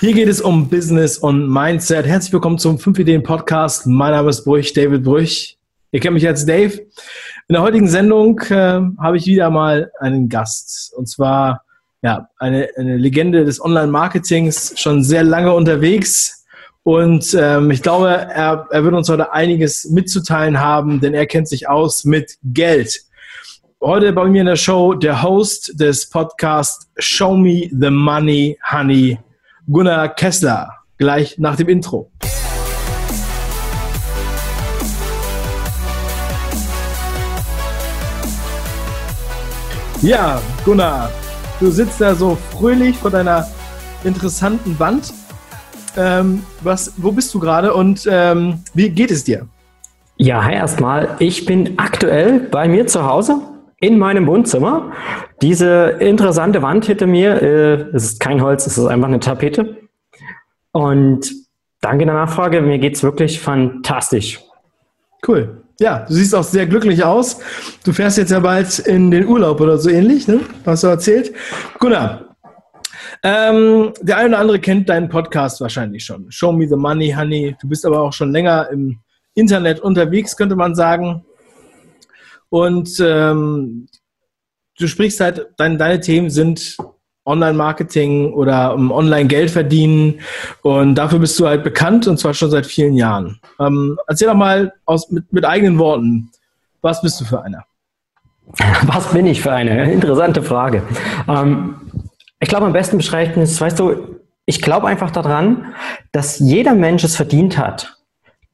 Hier geht es um Business und Mindset. Herzlich willkommen zum 5 Ideen Podcast. Mein Name ist Brüch, David Brüch. Ihr kennt mich als Dave. In der heutigen Sendung äh, habe ich wieder mal einen Gast. Und zwar ja, eine, eine Legende des Online-Marketings, schon sehr lange unterwegs. Und ähm, ich glaube, er, er wird uns heute einiges mitzuteilen haben, denn er kennt sich aus mit Geld. Heute bei mir in der Show der Host des Podcasts Show Me the Money, Honey, Gunnar Kessler, gleich nach dem Intro. Ja, Gunnar, du sitzt da so fröhlich vor deiner interessanten Wand. Ähm, was, wo bist du gerade und ähm, wie geht es dir? Ja, hi erstmal. Ich bin aktuell bei mir zu Hause in meinem Wohnzimmer. Diese interessante Wand hinter mir, äh, es ist kein Holz, es ist einfach eine Tapete. Und danke der Nachfrage, mir geht es wirklich fantastisch. Cool. Ja, du siehst auch sehr glücklich aus. Du fährst jetzt ja bald in den Urlaub oder so ähnlich, ne? Hast du erzählt? Gunnar, ähm, der eine oder andere kennt deinen Podcast wahrscheinlich schon. Show Me the Money, Honey. Du bist aber auch schon länger im Internet unterwegs, könnte man sagen. Und ähm, du sprichst halt, dein, deine Themen sind Online-Marketing oder um Online-Geld verdienen. Und dafür bist du halt bekannt und zwar schon seit vielen Jahren. Ähm, erzähl doch mal aus, mit, mit eigenen Worten, was bist du für einer? Was bin ich für eine? Interessante Frage. Ähm, ich glaube, am besten beschreiben ist, weißt du, ich glaube einfach daran, dass jeder Mensch es verdient hat,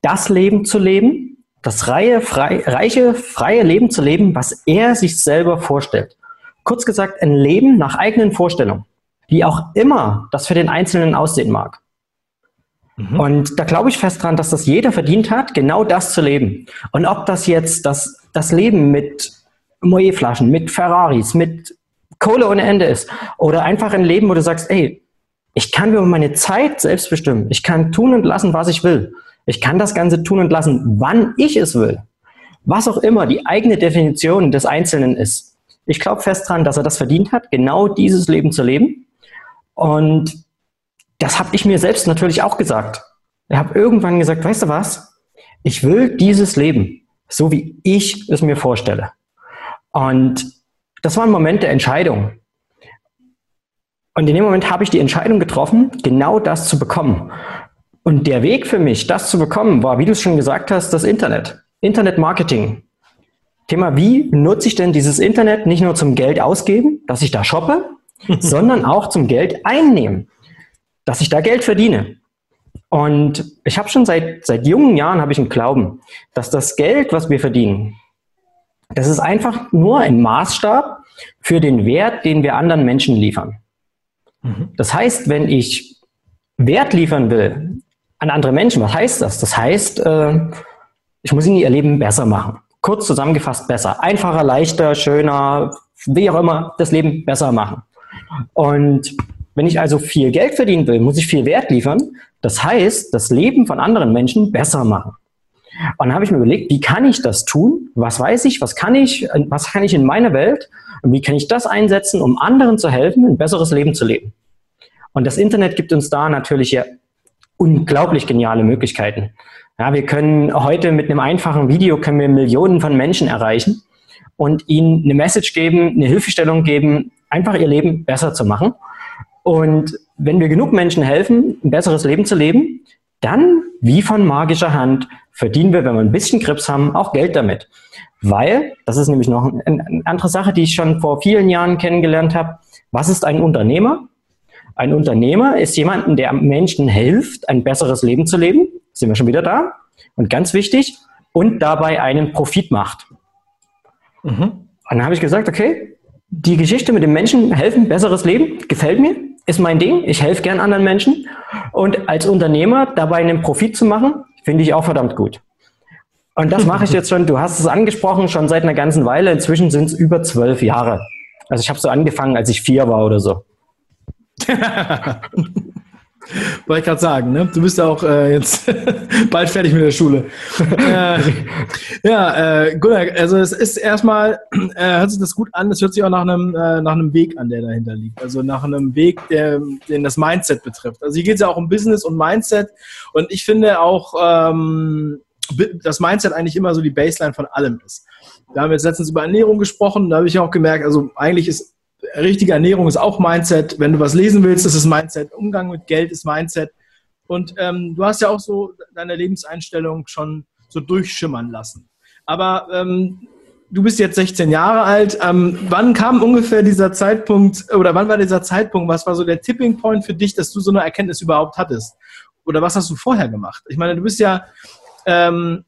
das Leben zu leben, das reiche, frei, reiche, freie Leben zu leben, was er sich selber vorstellt. Kurz gesagt, ein Leben nach eigenen Vorstellungen, wie auch immer das für den Einzelnen aussehen mag. Mhm. Und da glaube ich fest dran, dass das jeder verdient hat, genau das zu leben. Und ob das jetzt das, das Leben mit Moe-Flaschen, mit Ferraris, mit Kohle ohne Ende ist, oder einfach ein Leben, wo du sagst, ey, ich kann über meine Zeit selbst bestimmen. Ich kann tun und lassen, was ich will. Ich kann das Ganze tun und lassen, wann ich es will. Was auch immer die eigene Definition des Einzelnen ist. Ich glaube fest dran, dass er das verdient hat, genau dieses Leben zu leben. Und das habe ich mir selbst natürlich auch gesagt. Ich habe irgendwann gesagt, weißt du was? Ich will dieses Leben, so wie ich es mir vorstelle. Und das war ein Moment der Entscheidung. Und in dem Moment habe ich die Entscheidung getroffen, genau das zu bekommen. Und der Weg für mich, das zu bekommen, war, wie du es schon gesagt hast, das Internet. Internet-Marketing. Thema, wie nutze ich denn dieses Internet nicht nur zum Geld ausgeben, dass ich da shoppe, sondern auch zum Geld einnehmen, dass ich da Geld verdiene. Und ich habe schon seit, seit jungen Jahren habe ich einen Glauben, dass das Geld, was wir verdienen, das ist einfach nur ein Maßstab für den Wert, den wir anderen Menschen liefern. Mhm. Das heißt, wenn ich Wert liefern will, an andere Menschen. Was heißt das? Das heißt, äh, ich muss ihnen ihr Leben besser machen. Kurz zusammengefasst besser. Einfacher, leichter, schöner, wie auch immer, das Leben besser machen. Und wenn ich also viel Geld verdienen will, muss ich viel Wert liefern. Das heißt, das Leben von anderen Menschen besser machen. Und dann habe ich mir überlegt, wie kann ich das tun? Was weiß ich? Was kann ich? Was kann ich in meiner Welt? Und wie kann ich das einsetzen, um anderen zu helfen, ein besseres Leben zu leben? Und das Internet gibt uns da natürlich ja unglaublich geniale Möglichkeiten. Ja, wir können heute mit einem einfachen Video können wir Millionen von Menschen erreichen und ihnen eine Message geben, eine Hilfestellung geben, einfach ihr Leben besser zu machen. Und wenn wir genug Menschen helfen, ein besseres Leben zu leben, dann, wie von magischer Hand, verdienen wir, wenn wir ein bisschen Grips haben, auch Geld damit. Weil, das ist nämlich noch eine andere Sache, die ich schon vor vielen Jahren kennengelernt habe. Was ist ein Unternehmer? Ein Unternehmer ist jemanden, der Menschen hilft, ein besseres Leben zu leben. Sind wir schon wieder da? Und ganz wichtig, und dabei einen Profit macht. Mhm. Und dann habe ich gesagt, okay, die Geschichte mit dem Menschen helfen, besseres Leben, gefällt mir, ist mein Ding. Ich helfe gern anderen Menschen. Und als Unternehmer dabei einen Profit zu machen, finde ich auch verdammt gut. Und das mache ich jetzt schon, du hast es angesprochen, schon seit einer ganzen Weile. Inzwischen sind es über zwölf Jahre. Also ich habe so angefangen, als ich vier war oder so. Wollte ich gerade sagen, ne? Du bist ja auch äh, jetzt bald fertig mit der Schule. äh, ja, äh, Gunnar, also es ist erstmal, äh, hört sich das gut an, es hört sich auch nach einem, äh, nach einem Weg an, der dahinter liegt. Also nach einem Weg, der, den das Mindset betrifft. Also hier geht es ja auch um Business und Mindset. Und ich finde auch, ähm, das Mindset eigentlich immer so die Baseline von allem ist. Wir haben jetzt letztens über Ernährung gesprochen, da habe ich auch gemerkt, also eigentlich ist richtige Ernährung ist auch Mindset. Wenn du was lesen willst, ist es Mindset. Umgang mit Geld ist Mindset. Und ähm, du hast ja auch so deine Lebenseinstellung schon so durchschimmern lassen. Aber ähm, du bist jetzt 16 Jahre alt. Ähm, wann kam ungefähr dieser Zeitpunkt oder wann war dieser Zeitpunkt? Was war so der Tipping Point für dich, dass du so eine Erkenntnis überhaupt hattest? Oder was hast du vorher gemacht? Ich meine, du bist ja ähm,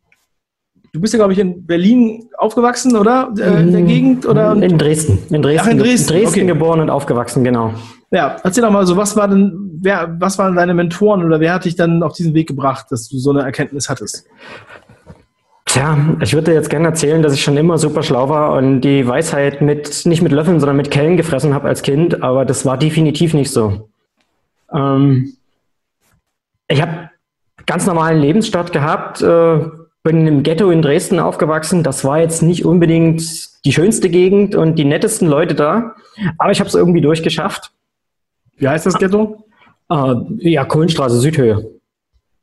Du bist ja, glaube ich, in Berlin aufgewachsen, oder? Äh, in der Gegend? Oder? In Dresden. In Dresden, Ach, in Dresden. In Dresden okay. geboren und aufgewachsen, genau. Ja, erzähl doch mal so, was war denn, wer, was waren deine Mentoren oder wer hat dich dann auf diesen Weg gebracht, dass du so eine Erkenntnis hattest? Tja, ich würde jetzt gerne erzählen, dass ich schon immer super schlau war und die Weisheit mit, nicht mit Löffeln, sondern mit Kellen gefressen habe als Kind, aber das war definitiv nicht so. Ähm, ich habe ganz normalen Lebensstart gehabt, äh, bin im Ghetto in Dresden aufgewachsen. Das war jetzt nicht unbedingt die schönste Gegend und die nettesten Leute da, aber ich habe es irgendwie durchgeschafft. Wie heißt das Ghetto? Äh, ja, Kohlenstraße, Südhöhe.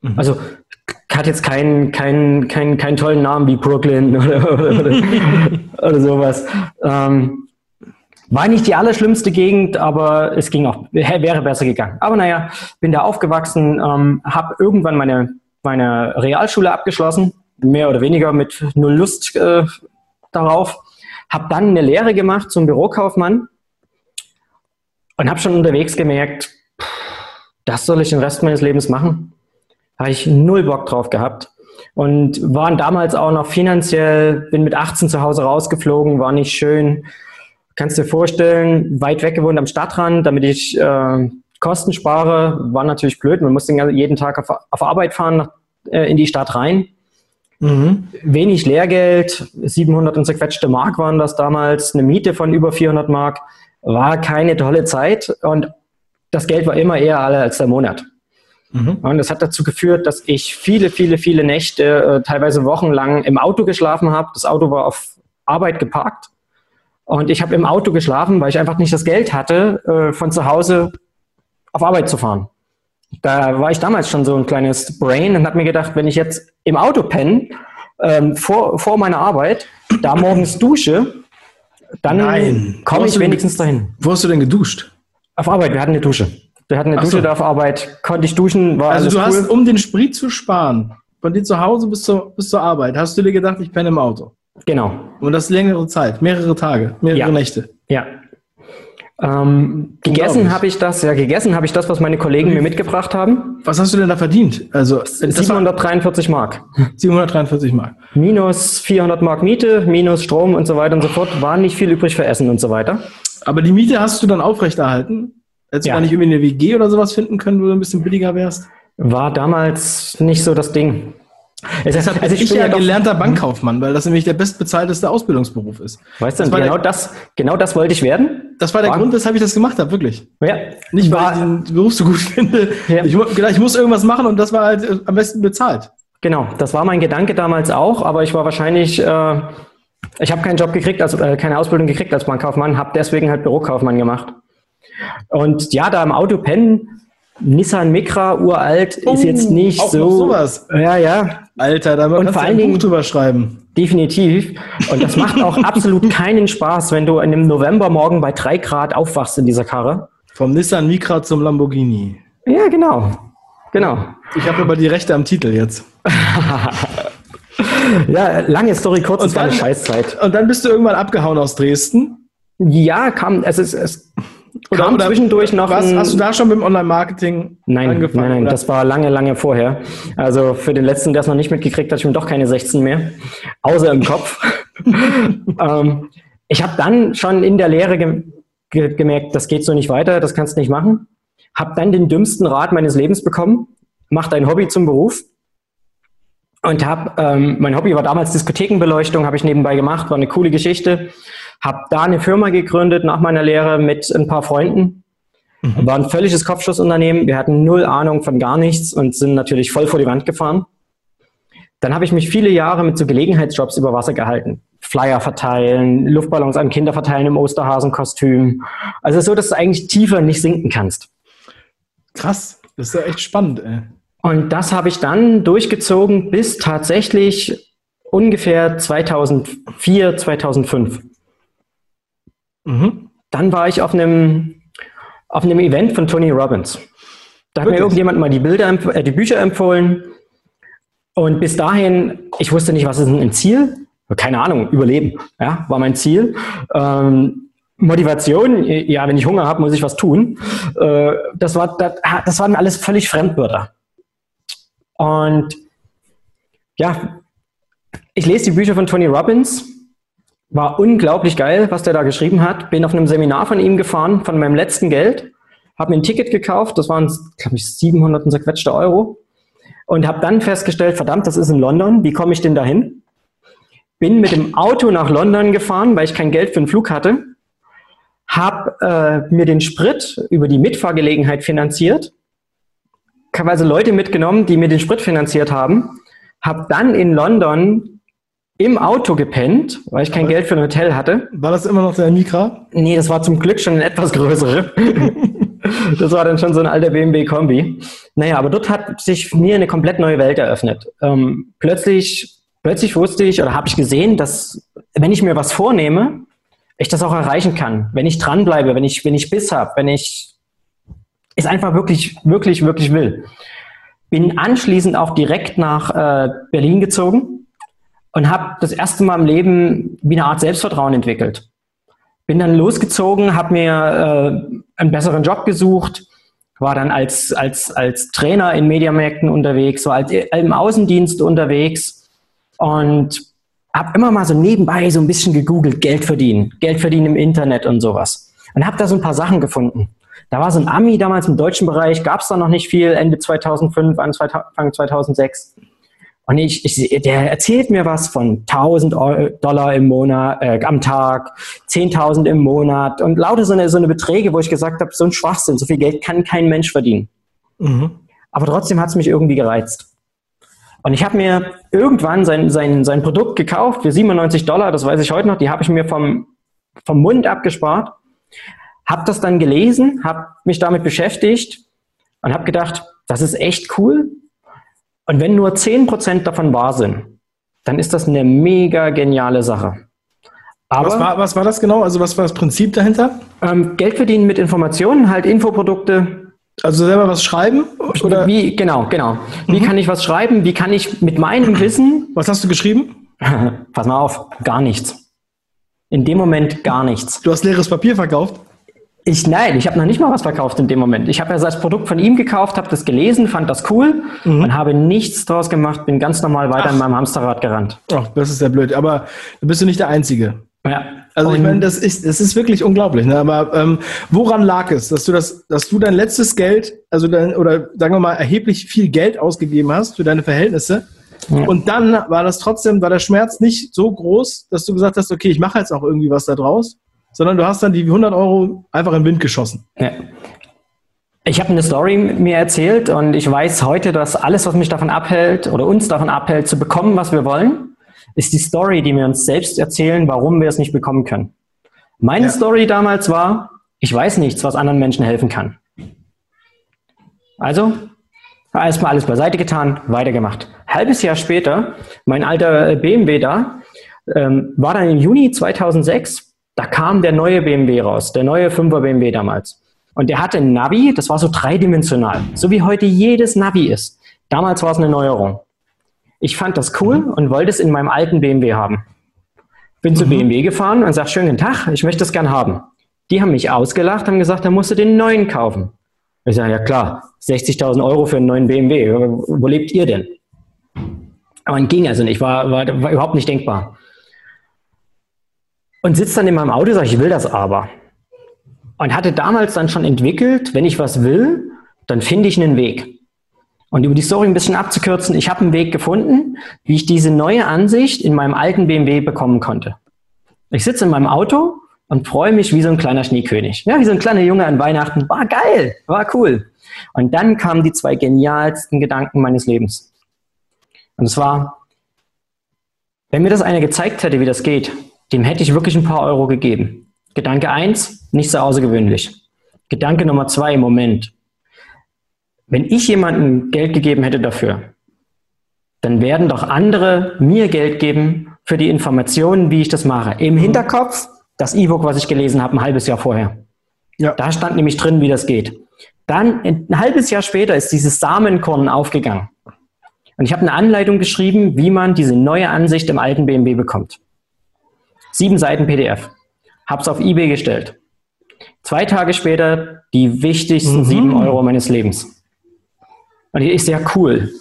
Mhm. Also hat jetzt keinen keinen keinen keinen tollen Namen wie Brooklyn oder, oder, oder sowas. Ähm, war nicht die allerschlimmste Gegend, aber es ging auch, wäre besser gegangen. Aber naja, bin da aufgewachsen, ähm, habe irgendwann meine, meine Realschule abgeschlossen mehr oder weniger mit null Lust äh, darauf. Habe dann eine Lehre gemacht zum Bürokaufmann und habe schon unterwegs gemerkt, das soll ich den Rest meines Lebens machen. Habe ich null Bock drauf gehabt und waren damals auch noch finanziell, bin mit 18 zu Hause rausgeflogen, war nicht schön. Kannst dir vorstellen, weit weg gewohnt am Stadtrand, damit ich äh, Kosten spare, war natürlich blöd. Man musste jeden Tag auf, auf Arbeit fahren, äh, in die Stadt rein. Mhm. Wenig Lehrgeld, 700 und zerquetschte Mark waren das damals, eine Miete von über 400 Mark, war keine tolle Zeit und das Geld war immer eher alle als der Monat. Mhm. Und das hat dazu geführt, dass ich viele, viele, viele Nächte, äh, teilweise wochenlang im Auto geschlafen habe. Das Auto war auf Arbeit geparkt und ich habe im Auto geschlafen, weil ich einfach nicht das Geld hatte, äh, von zu Hause auf Arbeit zu fahren. Da war ich damals schon so ein kleines Brain und habe mir gedacht, wenn ich jetzt im Auto penne, ähm, vor, vor meiner Arbeit, da morgens dusche, dann komme ich wenigstens dahin. Wo hast du denn geduscht? Auf Arbeit, wir hatten eine Dusche. Wir hatten eine Ach Dusche so. da auf Arbeit, konnte ich duschen, war Also du cool. hast, um den Sprit zu sparen, von dir zu Hause bis zur, bis zur Arbeit, hast du dir gedacht, ich penne im Auto. Genau. Und das längere Zeit, mehrere Tage, mehrere ja. Nächte. Ja, ähm, gegessen habe ich das, ja, gegessen habe ich das, was meine Kollegen mir mitgebracht haben. Was hast du denn da verdient? Also 743 Mark. 743 Mark. Minus 400 Mark Miete, minus Strom und so weiter und so fort. War nicht viel übrig für Essen und so weiter. Aber die Miete hast du dann aufrechterhalten? Hättest ja. du da nicht irgendwie eine WG oder sowas finden können, wo du ein bisschen billiger wärst? War damals nicht so das Ding. Deshalb also ich, ich bin ja gelernter hm? Bankkaufmann, weil das nämlich der bestbezahlteste Ausbildungsberuf ist. Weißt du, genau, der, das, genau das wollte ich werden. Das war der war, Grund, weshalb ich das gemacht habe, wirklich. Ja. Nicht, weil war, ich den Beruf so gut finde. Ja. Ich, ich muss irgendwas machen und das war halt äh, am besten bezahlt. Genau, das war mein Gedanke damals auch, aber ich war wahrscheinlich, äh, ich habe keinen Job gekriegt, also äh, keine Ausbildung gekriegt als Bankkaufmann, habe deswegen halt Bürokaufmann gemacht. Und ja, da im Auto pennen, Nissan Micra, uralt, oh, ist jetzt nicht auch so. Noch sowas. Ja, ja. Alter, da und vor allen Dingen drüber schreiben. Definitiv. Und das macht auch absolut keinen Spaß, wenn du in einem Novembermorgen bei drei Grad aufwachst in dieser Karre. Vom Nissan Micra zum Lamborghini. Ja, genau. Genau. Ich habe aber die Rechte am Titel jetzt. ja, lange Story, kurz, und dann, Scheißzeit. Und dann bist du irgendwann abgehauen aus Dresden? Ja, kam, es ist, es oder, oder zwischendurch noch. Was, hast du da schon mit dem Online-Marketing nein, angefangen? Nein, nein, oder? das war lange, lange vorher. Also für den letzten, der es noch nicht mitgekriegt hat, ich bin doch keine 16 mehr. Außer im Kopf. ähm, ich habe dann schon in der Lehre ge ge gemerkt, das geht so nicht weiter, das kannst du nicht machen. Habe dann den dümmsten Rat meines Lebens bekommen. Mach dein Hobby zum Beruf. Und habe, ähm, mein Hobby war damals Diskothekenbeleuchtung, habe ich nebenbei gemacht, war eine coole Geschichte. Habe da eine Firma gegründet nach meiner Lehre mit ein paar Freunden. Mhm. War ein völliges Kopfschussunternehmen. Wir hatten null Ahnung von gar nichts und sind natürlich voll vor die Wand gefahren. Dann habe ich mich viele Jahre mit so Gelegenheitsjobs über Wasser gehalten. Flyer verteilen, Luftballons an Kinder verteilen im Osterhasenkostüm. Also so, dass du eigentlich tiefer nicht sinken kannst. Krass, das ist ja echt spannend. Ey. Und das habe ich dann durchgezogen bis tatsächlich ungefähr 2004, 2005. Mhm. Dann war ich auf einem, auf einem Event von Tony Robbins. Da hat Wirklich? mir irgendjemand mal die Bilder, äh, die Bücher empfohlen. Und bis dahin, ich wusste nicht, was ist denn ein Ziel? Keine Ahnung, Überleben, ja, war mein Ziel. Ähm, Motivation, ja, wenn ich Hunger habe, muss ich was tun. Äh, das, war, das, das waren alles völlig Fremdwörter. Und ja, ich lese die Bücher von Tony Robbins, war unglaublich geil, was der da geschrieben hat. Bin auf einem Seminar von ihm gefahren, von meinem letzten Geld, habe mir ein Ticket gekauft, das waren, glaube ich, 700 und zerquetschte Euro. Und habe dann festgestellt, verdammt, das ist in London, wie komme ich denn dahin? Bin mit dem Auto nach London gefahren, weil ich kein Geld für den Flug hatte, habe äh, mir den Sprit über die Mitfahrgelegenheit finanziert, teilweise Leute mitgenommen, die mir den Sprit finanziert haben, habe dann in London im Auto gepennt, weil ich kein Aber Geld für ein Hotel hatte. War das immer noch der Mikra? Nee, das war zum Glück schon ein etwas größere. das war dann schon so ein alter BMW-Kombi. Naja, aber dort hat sich mir eine komplett neue Welt eröffnet. Ähm, plötzlich, plötzlich wusste ich oder habe ich gesehen, dass wenn ich mir was vornehme, ich das auch erreichen kann. Wenn ich dranbleibe, wenn ich, wenn ich Biss habe, wenn ich es einfach wirklich, wirklich, wirklich will. Bin anschließend auch direkt nach äh, Berlin gezogen und habe das erste Mal im Leben wie eine Art Selbstvertrauen entwickelt. Bin dann losgezogen, habe mir äh, einen besseren Job gesucht, war dann als, als, als Trainer in Mediamärkten unterwegs, war als, im Außendienst unterwegs und habe immer mal so nebenbei so ein bisschen gegoogelt, Geld verdienen, Geld verdienen im Internet und sowas. Und habe da so ein paar Sachen gefunden. Da war so ein Ami damals im deutschen Bereich, gab es da noch nicht viel, Ende 2005, Anfang 2006. Und ich, ich, der erzählt mir was von 1000 Dollar im Monat, äh, am Tag, 10.000 im Monat und lauter so eine, so eine Beträge, wo ich gesagt habe, so ein Schwachsinn, so viel Geld kann kein Mensch verdienen. Mhm. Aber trotzdem hat es mich irgendwie gereizt. Und ich habe mir irgendwann sein, sein, sein Produkt gekauft für 97 Dollar, das weiß ich heute noch, die habe ich mir vom, vom Mund abgespart, habe das dann gelesen, habe mich damit beschäftigt und habe gedacht, das ist echt cool, und wenn nur 10% davon wahr sind, dann ist das eine mega geniale Sache. Aber, was, war, was war das genau? Also was war das Prinzip dahinter? Ähm, Geld verdienen mit Informationen, halt Infoprodukte. Also selber was schreiben? Oder? Wie, genau, genau. Wie mhm. kann ich was schreiben? Wie kann ich mit meinem Wissen... Was hast du geschrieben? Pass mal auf, gar nichts. In dem Moment gar nichts. Du hast leeres Papier verkauft? Ich nein, ich habe noch nicht mal was verkauft in dem Moment. Ich habe ja das Produkt von ihm gekauft, habe das gelesen, fand das cool mhm. und habe nichts draus gemacht, bin ganz normal weiter Ach. in meinem Hamsterrad gerannt. Ach, das ist ja blöd. Aber da bist du nicht der Einzige. Ja. Also und ich meine, das ist, das ist wirklich unglaublich. Ne? Aber ähm, woran lag es, dass du das, dass du dein letztes Geld, also dein, oder sagen wir mal erheblich viel Geld ausgegeben hast für deine Verhältnisse? Ja. Und dann war das trotzdem, war der Schmerz nicht so groß, dass du gesagt hast, okay, ich mache jetzt auch irgendwie was da draus sondern du hast dann die 100 Euro einfach in den Wind geschossen. Ja. Ich habe eine Story mir erzählt und ich weiß heute, dass alles, was mich davon abhält oder uns davon abhält, zu bekommen, was wir wollen, ist die Story, die wir uns selbst erzählen, warum wir es nicht bekommen können. Meine ja. Story damals war, ich weiß nichts, was anderen Menschen helfen kann. Also, erstmal alles beiseite getan, weitergemacht. Halbes Jahr später, mein alter BMW da, ähm, war dann im Juni 2006 da kam der neue BMW raus, der neue 5er BMW damals. Und der hatte ein Navi, das war so dreidimensional, so wie heute jedes Navi ist. Damals war es eine Neuerung. Ich fand das cool mhm. und wollte es in meinem alten BMW haben. Bin mhm. zu BMW gefahren und sag, schönen Tag, ich möchte es gern haben. Die haben mich ausgelacht, haben gesagt, dann musst du den neuen kaufen. Ich sage, ja klar, 60.000 Euro für einen neuen BMW. Wo lebt ihr denn? Aber ging also nicht, war, war, war überhaupt nicht denkbar und sitze dann in meinem Auto und sage, ich will das aber. Und hatte damals dann schon entwickelt, wenn ich was will, dann finde ich einen Weg. Und über die Story ein bisschen abzukürzen, ich habe einen Weg gefunden, wie ich diese neue Ansicht in meinem alten BMW bekommen konnte. Ich sitze in meinem Auto, und freue mich wie so ein kleiner Schneekönig. Ja, wie so ein kleiner Junge an Weihnachten. War geil, war cool. Und dann kamen die zwei genialsten Gedanken meines Lebens. Und es war, wenn mir das einer gezeigt hätte, wie das geht, dem hätte ich wirklich ein paar Euro gegeben. Gedanke eins, nicht so außergewöhnlich. Gedanke Nummer zwei im Moment. Wenn ich jemandem Geld gegeben hätte dafür, dann werden doch andere mir Geld geben für die Informationen, wie ich das mache. Im Hinterkopf das E-Book, was ich gelesen habe, ein halbes Jahr vorher. Ja. Da stand nämlich drin, wie das geht. Dann ein halbes Jahr später ist dieses Samenkorn aufgegangen. Und ich habe eine Anleitung geschrieben, wie man diese neue Ansicht im alten BMW bekommt. Sieben Seiten PDF. Hab's auf eBay gestellt. Zwei Tage später die wichtigsten mhm. sieben Euro meines Lebens. Und die ist sehr cool.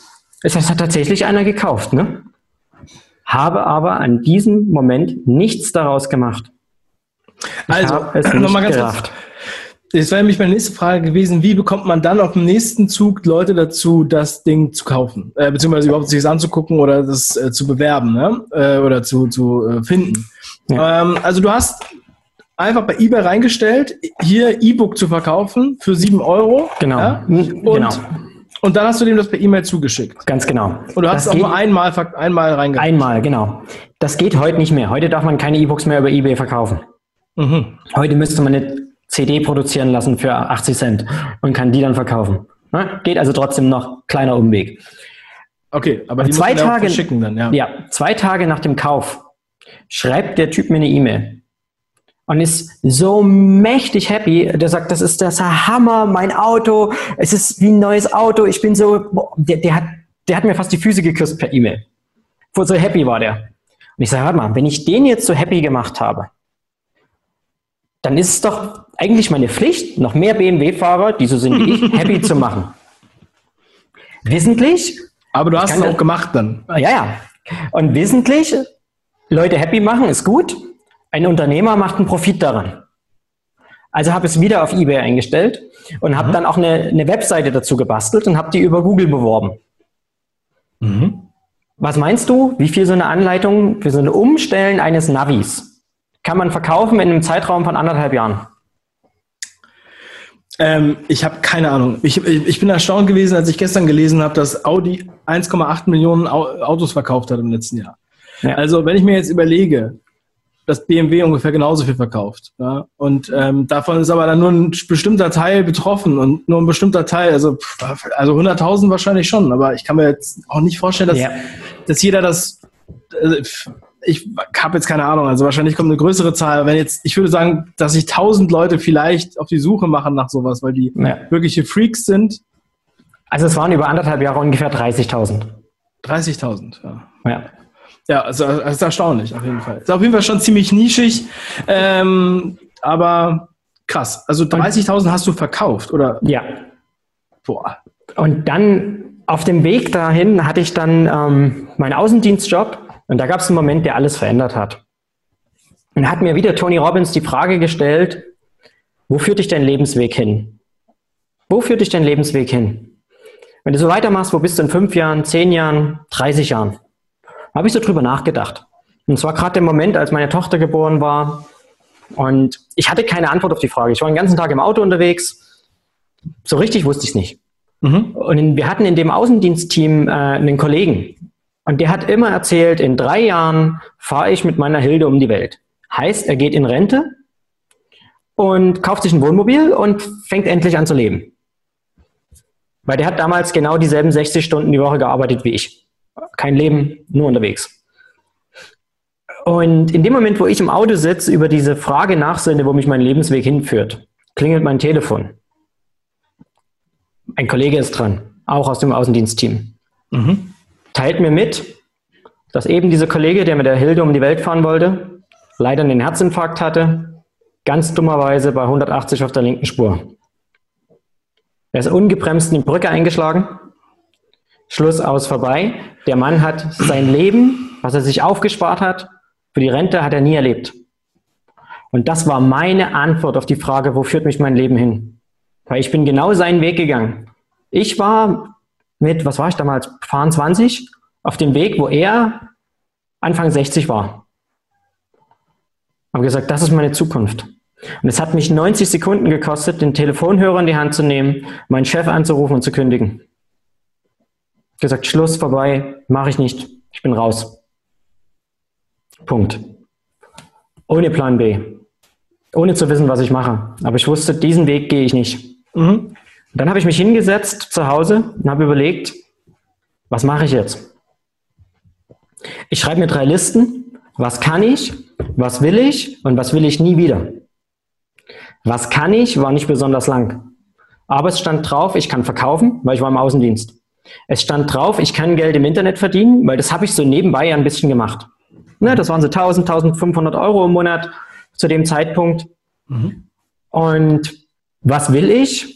Es hat tatsächlich einer gekauft, ne? Habe aber an diesem Moment nichts daraus gemacht. Ich also, nochmal ganz kurz. Das wäre nämlich meine nächste Frage gewesen, wie bekommt man dann auf dem nächsten Zug Leute dazu, das Ding zu kaufen? Äh, beziehungsweise überhaupt sich das anzugucken oder das äh, zu bewerben ne? Äh, oder zu, zu äh, finden. Ja. Ähm, also du hast einfach bei eBay reingestellt, hier E-Book zu verkaufen für sieben Euro. Genau. Ja? Und, genau. Und dann hast du dem das per E-Mail zugeschickt. Ganz genau. Und du hast es auch nur einmal, einmal reingegangen. Einmal, genau. Das geht heute nicht mehr. Heute darf man keine E-Books mehr über eBay verkaufen. Mhm. Heute müsste man eine CD produzieren lassen für 80 Cent und kann die dann verkaufen. Ne? Geht also trotzdem noch kleiner Umweg. Okay, aber die zwei Tage, schicken dann, ja. Ja, zwei Tage nach dem Kauf schreibt der Typ mir eine E-Mail und ist so mächtig happy. Der sagt, das ist das Hammer, mein Auto, es ist wie ein neues Auto. Ich bin so, boah, der, der, hat, der hat mir fast die Füße geküsst per E-Mail. So happy war der. Und ich sage, warte mal, wenn ich den jetzt so happy gemacht habe, dann ist es doch eigentlich meine Pflicht, noch mehr BMW-Fahrer, die so sind wie ich, happy zu machen. Wissentlich. Aber du hast es auch gemacht dann. Ja, ja. Und wissentlich, Leute happy machen ist gut. Ein Unternehmer macht einen Profit daran. Also habe ich es wieder auf eBay eingestellt und habe mhm. dann auch eine, eine, Webseite dazu gebastelt und habe die über Google beworben. Mhm. Was meinst du, wie viel so eine Anleitung für so ein Umstellen eines Navis kann man verkaufen in einem Zeitraum von anderthalb Jahren? Ähm, ich habe keine Ahnung. Ich, ich bin erstaunt gewesen, als ich gestern gelesen habe, dass Audi 1,8 Millionen Autos verkauft hat im letzten Jahr. Ja. Also wenn ich mir jetzt überlege, dass BMW ungefähr genauso viel verkauft. Ja? Und ähm, davon ist aber dann nur ein bestimmter Teil betroffen und nur ein bestimmter Teil, also, also 100.000 wahrscheinlich schon, aber ich kann mir jetzt auch nicht vorstellen, dass, ja. dass jeder das, also, ich habe jetzt keine Ahnung, also wahrscheinlich kommt eine größere Zahl. Wenn jetzt, ich würde sagen, dass sich tausend Leute vielleicht auf die Suche machen nach sowas, weil die ja. wirkliche Freaks sind. Also es waren über anderthalb Jahre ungefähr 30.000. 30.000, ja. Ja. Ja, also das ist erstaunlich, auf jeden Fall. Ist auf jeden Fall schon ziemlich nischig, ähm, aber krass. Also 30.000 hast du verkauft, oder? Ja. Boah. Und dann auf dem Weg dahin hatte ich dann ähm, meinen Außendienstjob und da gab es einen Moment, der alles verändert hat. Und hat mir wieder Tony Robbins die Frage gestellt, wo führt dich dein Lebensweg hin? Wo führt dich dein Lebensweg hin? Wenn du so weitermachst, wo bist du in fünf Jahren, zehn Jahren, 30 Jahren? Habe ich so drüber nachgedacht. Und zwar gerade im Moment, als meine Tochter geboren war. Und ich hatte keine Antwort auf die Frage. Ich war den ganzen Tag im Auto unterwegs. So richtig wusste ich es nicht. Mhm. Und wir hatten in dem Außendienstteam äh, einen Kollegen, und der hat immer erzählt, in drei Jahren fahre ich mit meiner Hilde um die Welt. Heißt, er geht in Rente und kauft sich ein Wohnmobil und fängt endlich an zu leben. Weil der hat damals genau dieselben 60 Stunden die Woche gearbeitet wie ich. Kein Leben, nur unterwegs. Und in dem Moment, wo ich im Auto sitze, über diese Frage nachsinne, wo mich mein Lebensweg hinführt, klingelt mein Telefon. Ein Kollege ist dran, auch aus dem Außendienstteam. Mhm teilt mir mit, dass eben dieser Kollege, der mit der Hilde um die Welt fahren wollte, leider einen Herzinfarkt hatte, ganz dummerweise bei 180 auf der linken Spur. Er ist ungebremst in die Brücke eingeschlagen. Schluss aus vorbei. Der Mann hat sein Leben, was er sich aufgespart hat, für die Rente hat er nie erlebt. Und das war meine Antwort auf die Frage, wo führt mich mein Leben hin? Weil ich bin genau seinen Weg gegangen. Ich war mit, was war ich damals, 20, auf dem Weg, wo er Anfang 60 war. Habe gesagt, das ist meine Zukunft. Und es hat mich 90 Sekunden gekostet, den Telefonhörer in die Hand zu nehmen, meinen Chef anzurufen und zu kündigen. Ich gesagt, Schluss, vorbei, mache ich nicht, ich bin raus. Punkt. Ohne Plan B. Ohne zu wissen, was ich mache. Aber ich wusste, diesen Weg gehe ich nicht. Mhm. Dann habe ich mich hingesetzt zu Hause und habe überlegt, was mache ich jetzt? Ich schreibe mir drei Listen. Was kann ich? Was will ich? Und was will ich nie wieder? Was kann ich? War nicht besonders lang. Aber es stand drauf, ich kann verkaufen, weil ich war im Außendienst. Es stand drauf, ich kann Geld im Internet verdienen, weil das habe ich so nebenbei ein bisschen gemacht. Ne, das waren so 1000, 1500 Euro im Monat zu dem Zeitpunkt. Mhm. Und was will ich?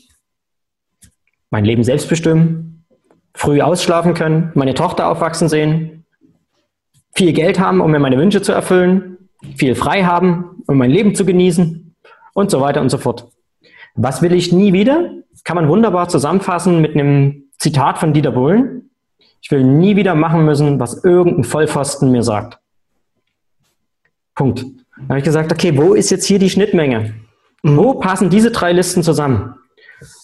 Mein Leben selbst bestimmen, früh ausschlafen können, meine Tochter aufwachsen sehen, viel Geld haben, um mir meine Wünsche zu erfüllen, viel frei haben, um mein Leben zu genießen und so weiter und so fort. Was will ich nie wieder? Kann man wunderbar zusammenfassen mit einem Zitat von Dieter Bohlen. Ich will nie wieder machen müssen, was irgendein Vollpfosten mir sagt. Punkt. Da habe ich gesagt, okay, wo ist jetzt hier die Schnittmenge? Wo passen diese drei Listen zusammen?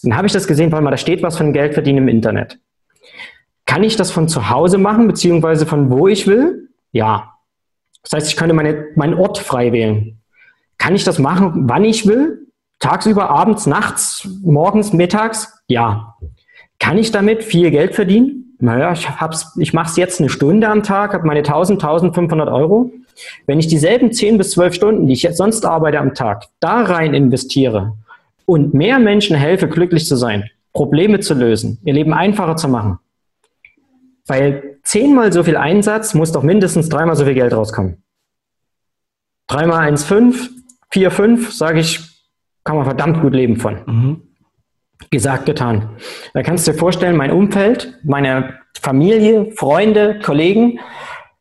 Dann habe ich das gesehen, weil mal da steht was von Geld verdienen im Internet. Kann ich das von zu Hause machen, beziehungsweise von wo ich will? Ja. Das heißt, ich könnte meine, meinen Ort frei wählen. Kann ich das machen, wann ich will? Tagsüber, abends, nachts, morgens, mittags? Ja. Kann ich damit viel Geld verdienen? Naja, ich, ich mache es jetzt eine Stunde am Tag, habe meine 1000, 1500 Euro. Wenn ich dieselben 10 bis 12 Stunden, die ich jetzt sonst arbeite am Tag, da rein investiere und mehr Menschen helfe, glücklich zu sein, Probleme zu lösen, ihr Leben einfacher zu machen, weil zehnmal so viel Einsatz muss doch mindestens dreimal so viel Geld rauskommen. Dreimal 1,5, 4, 5, sage ich, kann man verdammt gut leben von. Mhm. Gesagt, getan. Da kannst du dir vorstellen, mein Umfeld, meine Familie, Freunde, Kollegen,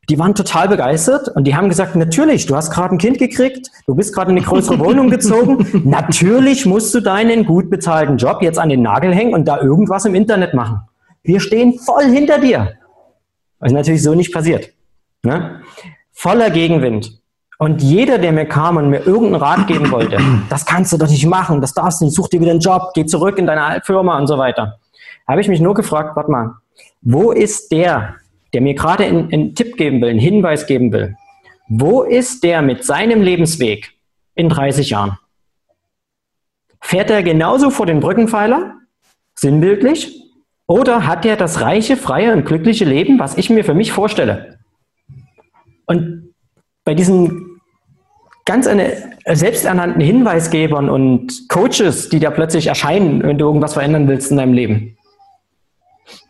die waren total begeistert und die haben gesagt, natürlich, du hast gerade ein Kind gekriegt, du bist gerade in eine größere Wohnung gezogen, natürlich musst du deinen gut bezahlten Job jetzt an den Nagel hängen und da irgendwas im Internet machen. Wir stehen voll hinter dir. Was natürlich so nicht passiert. Ne? Voller Gegenwind. Und jeder, der mir kam und mir irgendeinen Rat geben wollte, das kannst du doch nicht machen, das darfst du nicht, such dir wieder einen Job, geh zurück in deine Firma und so weiter. Habe ich mich nur gefragt, warte mal, wo ist der, der mir gerade einen, einen Tipp geben will, einen Hinweis geben will? Wo ist der mit seinem Lebensweg in 30 Jahren? Fährt er genauso vor den Brückenpfeiler, sinnbildlich, oder hat er das reiche, freie und glückliche Leben, was ich mir für mich vorstelle? Und bei diesen ganz eine selbsternannten Hinweisgebern und Coaches, die da plötzlich erscheinen, wenn du irgendwas verändern willst in deinem Leben,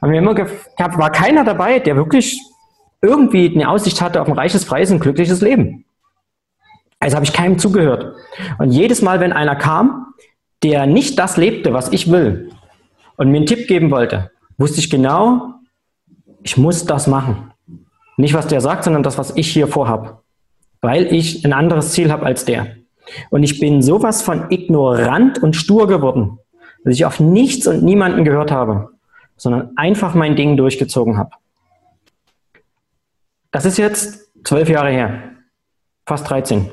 haben wir immer gehabt, war keiner dabei, der wirklich irgendwie eine Aussicht hatte auf ein reiches, freies und glückliches Leben. Also habe ich keinem zugehört. Und jedes Mal, wenn einer kam, der nicht das lebte, was ich will, und mir einen Tipp geben wollte, wusste ich genau, ich muss das machen. Nicht, was der sagt, sondern das, was ich hier vorhabe. Weil ich ein anderes Ziel habe als der. Und ich bin sowas von ignorant und stur geworden, dass ich auf nichts und niemanden gehört habe sondern einfach mein Ding durchgezogen habe. Das ist jetzt zwölf Jahre her, fast 13.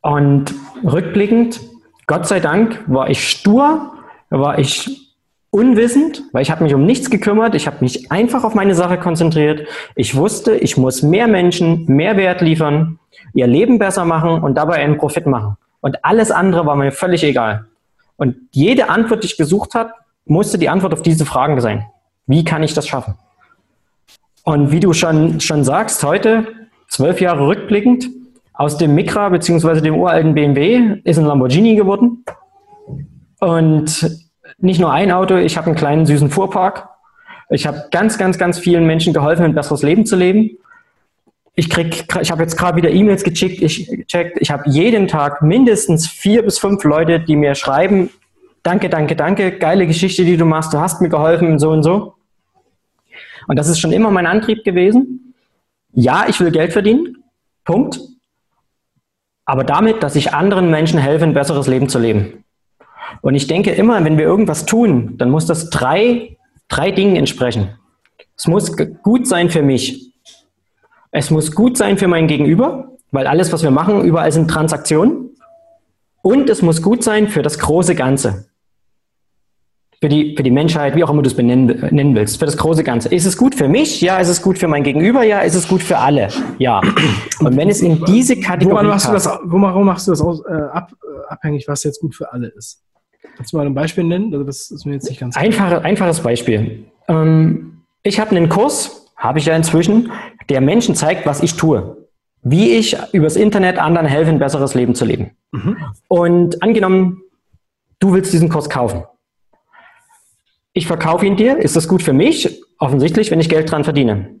Und rückblickend, Gott sei Dank, war ich stur, war ich unwissend, weil ich habe mich um nichts gekümmert, ich habe mich einfach auf meine Sache konzentriert. Ich wusste, ich muss mehr Menschen mehr Wert liefern, ihr Leben besser machen und dabei einen Profit machen. Und alles andere war mir völlig egal. Und jede Antwort, die ich gesucht habe, musste die Antwort auf diese Fragen sein. Wie kann ich das schaffen? Und wie du schon, schon sagst, heute, zwölf Jahre rückblickend, aus dem Micra bzw. dem uralten BMW ist ein Lamborghini geworden. Und nicht nur ein Auto, ich habe einen kleinen süßen Fuhrpark. Ich habe ganz, ganz, ganz vielen Menschen geholfen, ein besseres Leben zu leben. Ich krieg, ich habe jetzt gerade wieder E-Mails gecheckt. Ich, gecheckt. ich habe jeden Tag mindestens vier bis fünf Leute, die mir schreiben, danke, danke, danke, geile Geschichte, die du machst, du hast mir geholfen und so und so. Und das ist schon immer mein Antrieb gewesen. Ja, ich will Geld verdienen. Punkt. Aber damit, dass ich anderen Menschen helfe, ein besseres Leben zu leben. Und ich denke immer, wenn wir irgendwas tun, dann muss das drei, drei Dingen entsprechen. Es muss gut sein für mich. Es muss gut sein für mein Gegenüber, weil alles, was wir machen, überall sind Transaktionen. Und es muss gut sein für das große Ganze. Für die, für die Menschheit, wie auch immer du es benennen nennen willst, für das große Ganze. Ist es gut für mich? Ja. Ist es gut für mein Gegenüber? Ja. Ist es gut für alle? Ja. Und wenn es in diese Kategorie Woran machst du das, warum machst du das aus, äh, ab, äh, abhängig, was jetzt gut für alle ist? Kannst du mal ein Beispiel nennen? Also das ist mir jetzt nicht ganz Einfache, Einfaches Beispiel. Ähm, ich habe einen Kurs, habe ich ja inzwischen, der Menschen zeigt, was ich tue. Wie ich übers Internet anderen helfe, ein besseres Leben zu leben. Mhm. Und angenommen, du willst diesen Kurs kaufen. Ich verkaufe ihn dir. Ist das gut für mich? Offensichtlich, wenn ich Geld dran verdiene.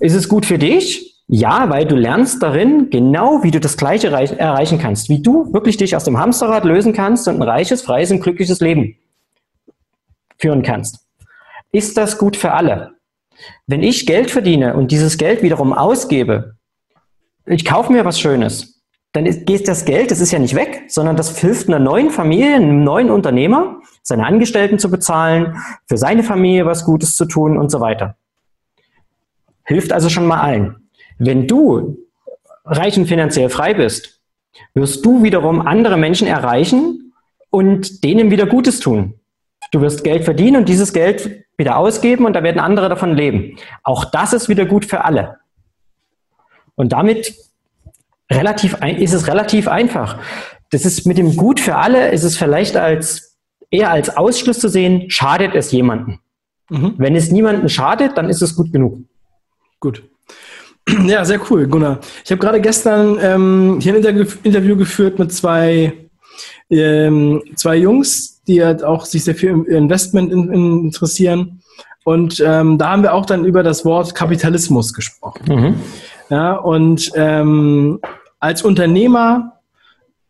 Ist es gut für dich? Ja, weil du lernst darin genau, wie du das Gleiche erreichen kannst. Wie du wirklich dich aus dem Hamsterrad lösen kannst und ein reiches, freies und glückliches Leben führen kannst. Ist das gut für alle? Wenn ich Geld verdiene und dieses Geld wiederum ausgebe, ich kaufe mir was Schönes, dann geht das Geld, das ist ja nicht weg, sondern das hilft einer neuen Familie, einem neuen Unternehmer, seine Angestellten zu bezahlen, für seine Familie was Gutes zu tun und so weiter. Hilft also schon mal allen. Wenn du reich und finanziell frei bist, wirst du wiederum andere Menschen erreichen und denen wieder Gutes tun. Du wirst Geld verdienen und dieses Geld wieder ausgeben und da werden andere davon leben. Auch das ist wieder gut für alle. Und damit relativ, ist es relativ einfach. Das ist mit dem Gut für alle, ist es vielleicht als, eher als Ausschluss zu sehen, schadet es jemanden. Mhm. Wenn es niemanden schadet, dann ist es gut genug. Gut. Ja, sehr cool, Gunnar. Ich habe gerade gestern ähm, hier ein Interview geführt mit zwei, ähm, zwei Jungs, die halt auch sich sehr viel im Investment in, in interessieren. Und ähm, da haben wir auch dann über das Wort Kapitalismus gesprochen. Mhm. Ja, und ähm, als Unternehmer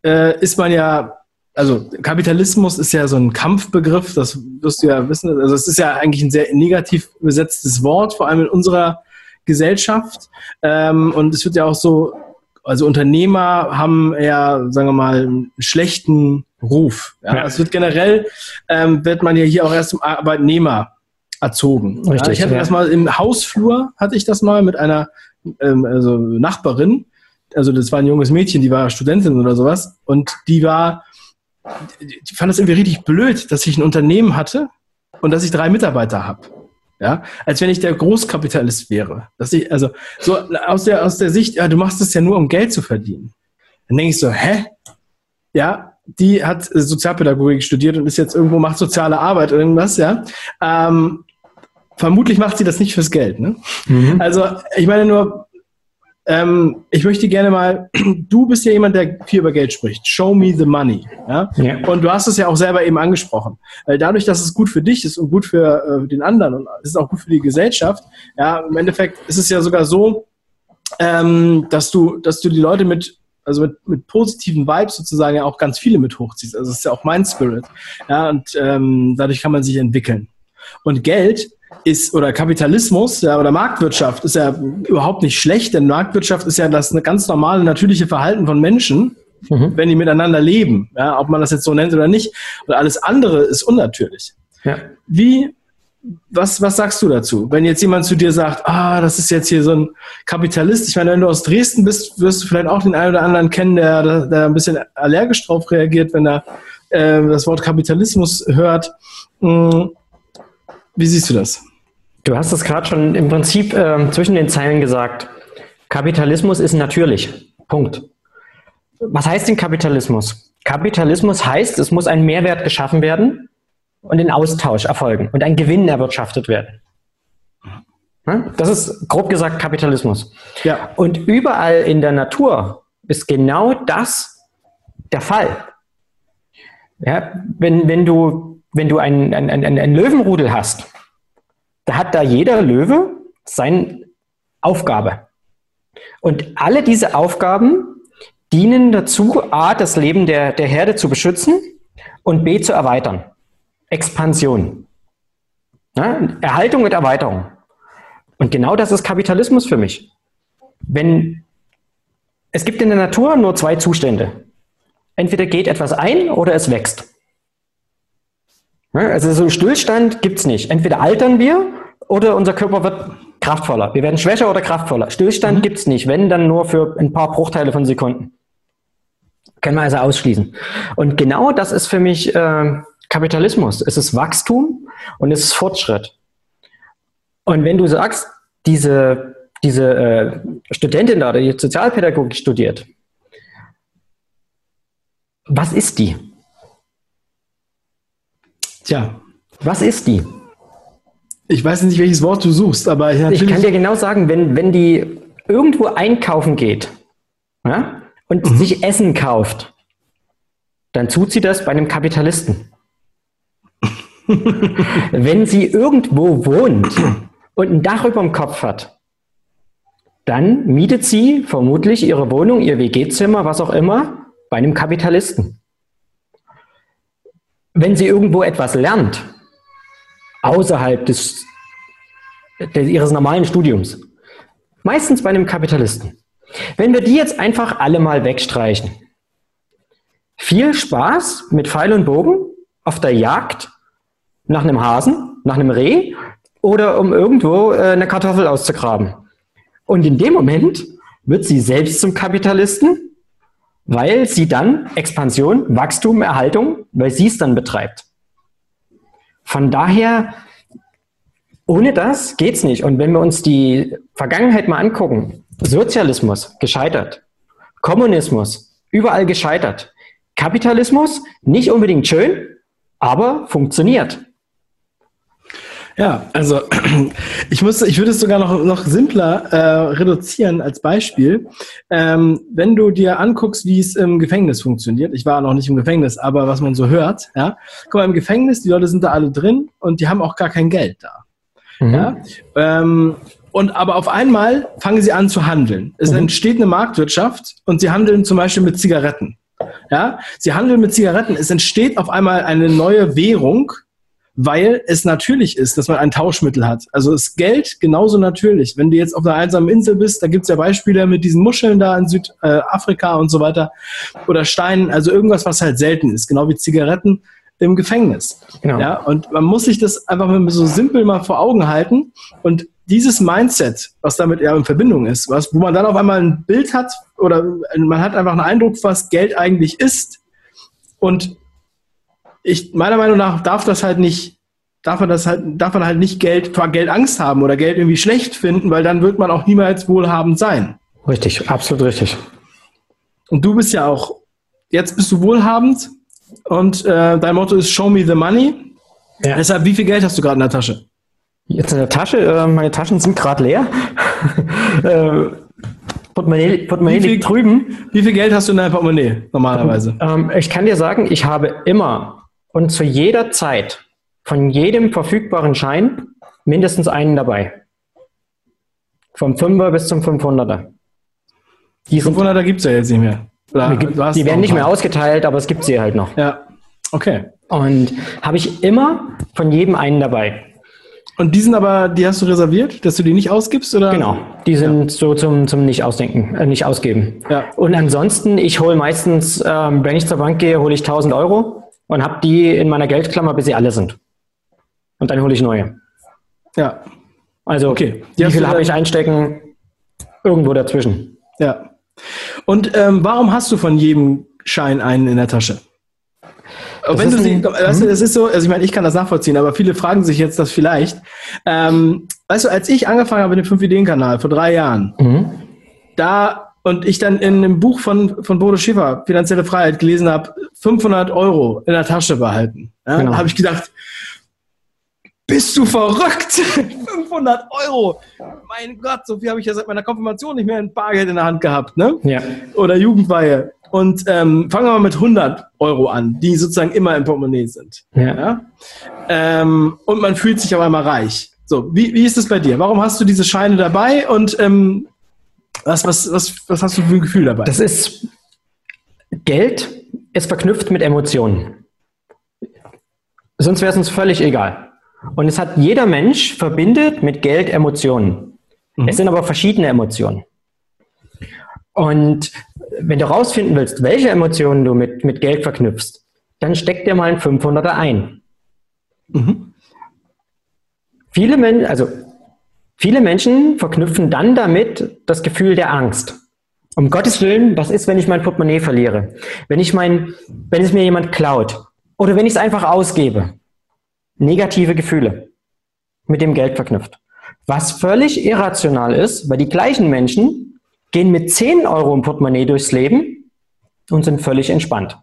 äh, ist man ja, also Kapitalismus ist ja so ein Kampfbegriff, das wirst du ja wissen. Also es ist ja eigentlich ein sehr negativ besetztes Wort, vor allem in unserer Gesellschaft. Ähm, und es wird ja auch so, also Unternehmer haben ja, sagen wir mal, einen schlechten Ruf. Ja? ja. Es wird generell, ähm, wird man ja hier auch erst zum Arbeitnehmer erzogen. Richtig, ja? Ich hatte ja. das mal im Hausflur, hatte ich das mal mit einer ähm, also Nachbarin. Also das war ein junges Mädchen, die war Studentin oder sowas. Und die war, die fand es irgendwie richtig blöd, dass ich ein Unternehmen hatte und dass ich drei Mitarbeiter habe. Ja, als wenn ich der Großkapitalist wäre. Dass ich, also, so aus der, aus der Sicht, ja, du machst es ja nur, um Geld zu verdienen. Dann denke ich so, hä? Ja, die hat Sozialpädagogik studiert und ist jetzt irgendwo, macht soziale Arbeit oder irgendwas, ja. Ähm, vermutlich macht sie das nicht fürs Geld, ne? Mhm. Also, ich meine nur, ähm, ich möchte gerne mal, du bist ja jemand, der viel über Geld spricht. Show me the money. Ja? ja. Und du hast es ja auch selber eben angesprochen. Weil dadurch, dass es gut für dich ist und gut für äh, den anderen und es ist auch gut für die Gesellschaft, ja, im Endeffekt ist es ja sogar so, ähm, dass du, dass du die Leute mit also mit, mit positiven Vibes sozusagen ja auch ganz viele mit hochziehst. Also es ist ja auch mein Spirit. Ja, und ähm, dadurch kann man sich entwickeln. Und Geld ist oder Kapitalismus ja, oder Marktwirtschaft ist ja überhaupt nicht schlecht, denn Marktwirtschaft ist ja das eine ganz normale natürliche Verhalten von Menschen, mhm. wenn die miteinander leben, ja, ob man das jetzt so nennt oder nicht. Und alles andere ist unnatürlich. Ja. Wie, was, was sagst du dazu? Wenn jetzt jemand zu dir sagt, ah, das ist jetzt hier so ein Kapitalist, ich meine, wenn du aus Dresden bist, wirst du vielleicht auch den einen oder anderen kennen, der, der ein bisschen allergisch drauf reagiert, wenn er äh, das Wort Kapitalismus hört. Hm, wie siehst du das? Du hast es gerade schon im Prinzip äh, zwischen den Zeilen gesagt. Kapitalismus ist natürlich. Punkt. Was heißt denn Kapitalismus? Kapitalismus heißt, es muss ein Mehrwert geschaffen werden und ein Austausch erfolgen und ein Gewinn erwirtschaftet werden. Das ist grob gesagt Kapitalismus. Ja. Und überall in der Natur ist genau das der Fall. Ja, wenn, wenn du, wenn du ein, ein, ein, ein Löwenrudel hast, da hat da jeder Löwe seine Aufgabe. Und alle diese Aufgaben dienen dazu, A, das Leben der, der Herde zu beschützen und B, zu erweitern. Expansion. Ja, Erhaltung und Erweiterung. Und genau das ist Kapitalismus für mich. Wenn es gibt in der Natur nur zwei Zustände. Entweder geht etwas ein oder es wächst. Also so einen Stillstand gibt es nicht. Entweder altern wir oder unser Körper wird kraftvoller. Wir werden schwächer oder kraftvoller. Stillstand mhm. gibt's nicht, wenn dann nur für ein paar Bruchteile von Sekunden. Können wir also ausschließen. Und genau das ist für mich äh, Kapitalismus. Es ist Wachstum und es ist Fortschritt. Und wenn du sagst, diese, diese äh, Studentin da, die Sozialpädagogik studiert, was ist die? Tja. Was ist die? Ich weiß nicht, welches Wort du suchst, aber ich kann dir genau sagen, wenn, wenn die irgendwo einkaufen geht ja, und mhm. sich Essen kauft, dann tut sie das bei einem Kapitalisten. Wenn sie irgendwo wohnt und ein Dach über dem Kopf hat, dann mietet sie vermutlich ihre Wohnung, ihr WG-Zimmer, was auch immer, bei einem Kapitalisten. Wenn sie irgendwo etwas lernt, außerhalb des, des, ihres normalen Studiums, meistens bei einem Kapitalisten. Wenn wir die jetzt einfach alle mal wegstreichen, viel Spaß mit Pfeil und Bogen auf der Jagd nach einem Hasen, nach einem Reh oder um irgendwo äh, eine Kartoffel auszugraben. Und in dem Moment wird sie selbst zum Kapitalisten, weil sie dann Expansion, Wachstum, Erhaltung, weil sie es dann betreibt. Von daher, ohne das geht's nicht. Und wenn wir uns die Vergangenheit mal angucken, Sozialismus gescheitert, Kommunismus überall gescheitert, Kapitalismus nicht unbedingt schön, aber funktioniert. Ja, also ich muss, ich würde es sogar noch, noch simpler äh, reduzieren als Beispiel. Ähm, wenn du dir anguckst, wie es im Gefängnis funktioniert, ich war noch nicht im Gefängnis, aber was man so hört, ja, guck mal, im Gefängnis, die Leute sind da alle drin und die haben auch gar kein Geld da. Mhm. Ja? Ähm, und aber auf einmal fangen sie an zu handeln. Es mhm. entsteht eine Marktwirtschaft und sie handeln zum Beispiel mit Zigaretten. Ja, sie handeln mit Zigaretten. Es entsteht auf einmal eine neue Währung, weil es natürlich ist, dass man ein Tauschmittel hat. Also ist Geld genauso natürlich. Wenn du jetzt auf einer einsamen Insel bist, da gibt es ja Beispiele mit diesen Muscheln da in Südafrika und so weiter oder Steinen, also irgendwas, was halt selten ist, genau wie Zigaretten im Gefängnis. Genau. Ja, und man muss sich das einfach mal so simpel mal vor Augen halten und dieses Mindset, was damit ja in Verbindung ist, was, wo man dann auf einmal ein Bild hat oder man hat einfach einen Eindruck, was Geld eigentlich ist und ich, meiner Meinung nach darf das halt nicht, darf man das halt, darf man halt nicht Geld, vor Geld Angst haben oder Geld irgendwie schlecht finden, weil dann wird man auch niemals wohlhabend sein. Richtig, absolut richtig. Und du bist ja auch, jetzt bist du wohlhabend und äh, dein Motto ist Show me the money. Ja. Deshalb, wie viel Geld hast du gerade in der Tasche? Jetzt in der Tasche, äh, meine Taschen sind gerade leer. äh, Portemonnaie, Portemonnaie wie viel, liegt drüben. Wie viel Geld hast du in deinem Portemonnaie normalerweise? Ähm, ich kann dir sagen, ich habe immer und zu jeder Zeit von jedem verfügbaren Schein mindestens einen dabei. Vom 5er bis zum 500er. Die 500er gibt es ja jetzt nicht mehr. Oder die, die werden nicht mehr ausgeteilt, aber es gibt sie halt noch. Ja, okay. Und habe ich immer von jedem einen dabei. Und die sind aber, die hast du reserviert, dass du die nicht ausgibst, oder? Genau, die sind ja. so zum, zum nicht ausdenken, äh, nicht ausgeben. Ja. Und ansonsten, ich hole meistens, ähm, wenn ich zur Bank gehe, hole ich 1000 Euro und habe die in meiner Geldklammer, bis sie alle sind. Und dann hole ich neue. Ja. Also, okay. wie viel habe ich einstecken? Irgendwo dazwischen. Ja. Und ähm, warum hast du von jedem Schein einen in der Tasche? Das wenn du sie, ein, weißt du, das ist so, also ich meine, ich kann das nachvollziehen, aber viele fragen sich jetzt das vielleicht. Ähm, weißt du, als ich angefangen habe mit dem 5-Ideen-Kanal vor drei Jahren, mhm. da und ich dann in einem Buch von, von Bodo Schiffer, Finanzielle Freiheit, gelesen habe, 500 Euro in der Tasche behalten. Ja, genau. habe ich gedacht, bist du verrückt? 500 Euro! Mein Gott, so viel habe ich ja seit meiner Konfirmation nicht mehr in Bargeld in der Hand gehabt, ne? Ja. Oder Jugendweihe. Und ähm, fangen wir mal mit 100 Euro an, die sozusagen immer im Portemonnaie sind. Ja. ja? Ähm, und man fühlt sich auf einmal reich. So, wie, wie ist es bei dir? Warum hast du diese Scheine dabei und ähm, was, was, was, was hast du für ein Gefühl dabei? Das ist Geld ist verknüpft mit Emotionen. Sonst wäre es uns völlig egal. Und es hat jeder Mensch verbindet mit Geld Emotionen. Mhm. Es sind aber verschiedene Emotionen. Und wenn du herausfinden willst, welche Emotionen du mit, mit Geld verknüpfst, dann steck dir mal ein 500er ein. Mhm. Viele Menschen, also Viele Menschen verknüpfen dann damit das Gefühl der Angst. Um Gottes Willen, was ist, wenn ich mein Portemonnaie verliere? Wenn ich mein, wenn es mir jemand klaut? Oder wenn ich es einfach ausgebe? Negative Gefühle mit dem Geld verknüpft. Was völlig irrational ist, weil die gleichen Menschen gehen mit 10 Euro im Portemonnaie durchs Leben und sind völlig entspannt.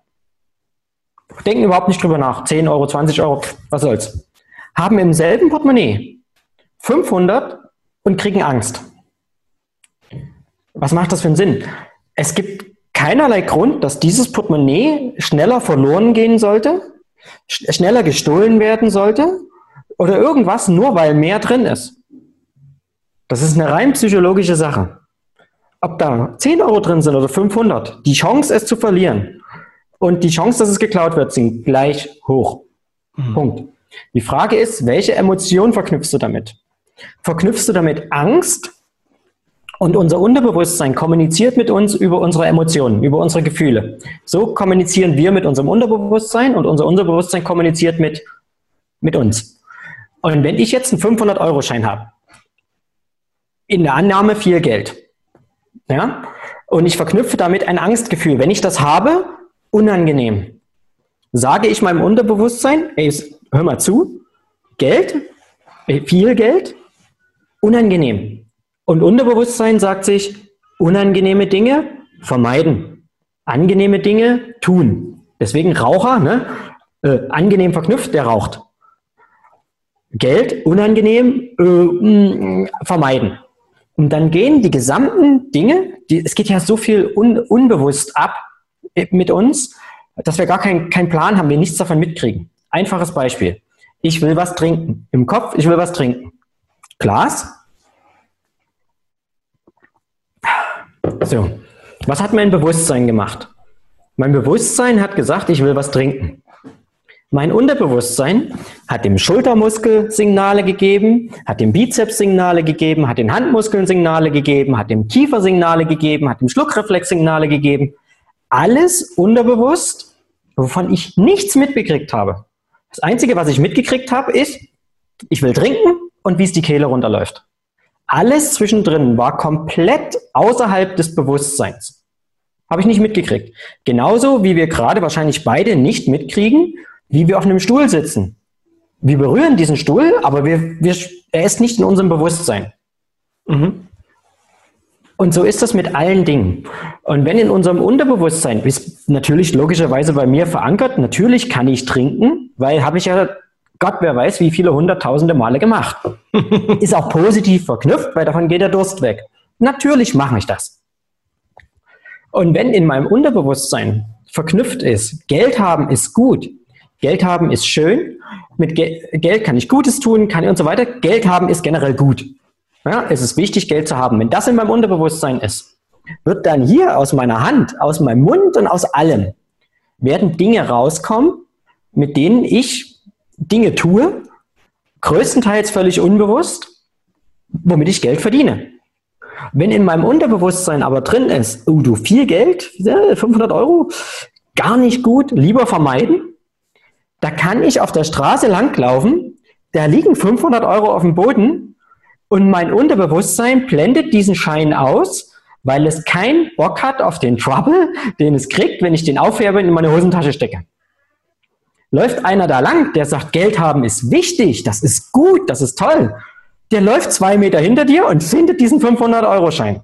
Denken überhaupt nicht drüber nach. 10 Euro, 20 Euro, was soll's. Haben im selben Portemonnaie 500 und kriegen Angst. Was macht das für einen Sinn? Es gibt keinerlei Grund, dass dieses Portemonnaie schneller verloren gehen sollte, sch schneller gestohlen werden sollte oder irgendwas, nur weil mehr drin ist. Das ist eine rein psychologische Sache. Ob da 10 Euro drin sind oder 500, die Chance, es zu verlieren und die Chance, dass es geklaut wird, sind gleich hoch. Mhm. Punkt. Die Frage ist, welche Emotion verknüpfst du damit? Verknüpfst du damit Angst und unser Unterbewusstsein kommuniziert mit uns über unsere Emotionen, über unsere Gefühle. So kommunizieren wir mit unserem Unterbewusstsein und unser Unterbewusstsein kommuniziert mit, mit uns. Und wenn ich jetzt einen 500-Euro-Schein habe, in der Annahme viel Geld, ja, und ich verknüpfe damit ein Angstgefühl, wenn ich das habe, unangenehm, sage ich meinem Unterbewusstsein, ey, hör mal zu, Geld, viel Geld, unangenehm. Und Unterbewusstsein sagt sich, unangenehme Dinge vermeiden, angenehme Dinge tun. Deswegen Raucher, ne? Äh, angenehm verknüpft, der raucht. Geld unangenehm äh, mh, vermeiden. Und dann gehen die gesamten Dinge, die, es geht ja so viel un, unbewusst ab äh, mit uns, dass wir gar keinen kein Plan haben, wir nichts davon mitkriegen. Einfaches Beispiel. Ich will was trinken. Im Kopf, ich will was trinken. Glas, So, was hat mein Bewusstsein gemacht? Mein Bewusstsein hat gesagt, ich will was trinken. Mein Unterbewusstsein hat dem Schultermuskel Signale gegeben, hat dem Bizeps Signale gegeben, hat den Handmuskeln Signale gegeben, hat dem Kiefer Signale gegeben, hat dem Schluckreflex Signale gegeben. Alles unterbewusst, wovon ich nichts mitbekriegt habe. Das Einzige, was ich mitgekriegt habe, ist, ich will trinken und wie es die Kehle runterläuft. Alles zwischendrin war komplett außerhalb des Bewusstseins. Habe ich nicht mitgekriegt. Genauso wie wir gerade wahrscheinlich beide nicht mitkriegen, wie wir auf einem Stuhl sitzen. Wir berühren diesen Stuhl, aber wir, wir, er ist nicht in unserem Bewusstsein. Mhm. Und so ist das mit allen Dingen. Und wenn in unserem Unterbewusstsein, ist natürlich logischerweise bei mir verankert, natürlich kann ich trinken, weil habe ich ja Gott, wer weiß, wie viele hunderttausende Male gemacht. ist auch positiv verknüpft, weil davon geht der Durst weg. Natürlich mache ich das. Und wenn in meinem Unterbewusstsein verknüpft ist, Geld haben ist gut, Geld haben ist schön, mit Ge Geld kann ich Gutes tun, kann ich und so weiter. Geld haben ist generell gut. Ja, es ist wichtig, Geld zu haben. Wenn das in meinem Unterbewusstsein ist, wird dann hier aus meiner Hand, aus meinem Mund und aus allem, werden Dinge rauskommen, mit denen ich Dinge tue, größtenteils völlig unbewusst, womit ich Geld verdiene. Wenn in meinem Unterbewusstsein aber drin ist, oh du, viel Geld, 500 Euro, gar nicht gut, lieber vermeiden, da kann ich auf der Straße langlaufen, da liegen 500 Euro auf dem Boden und mein Unterbewusstsein blendet diesen Schein aus, weil es keinen Bock hat auf den Trouble, den es kriegt, wenn ich den aufhebe und in meine Hosentasche stecke. Läuft einer da lang, der sagt, Geld haben ist wichtig, das ist gut, das ist toll. Der läuft zwei Meter hinter dir und findet diesen 500-Euro-Schein.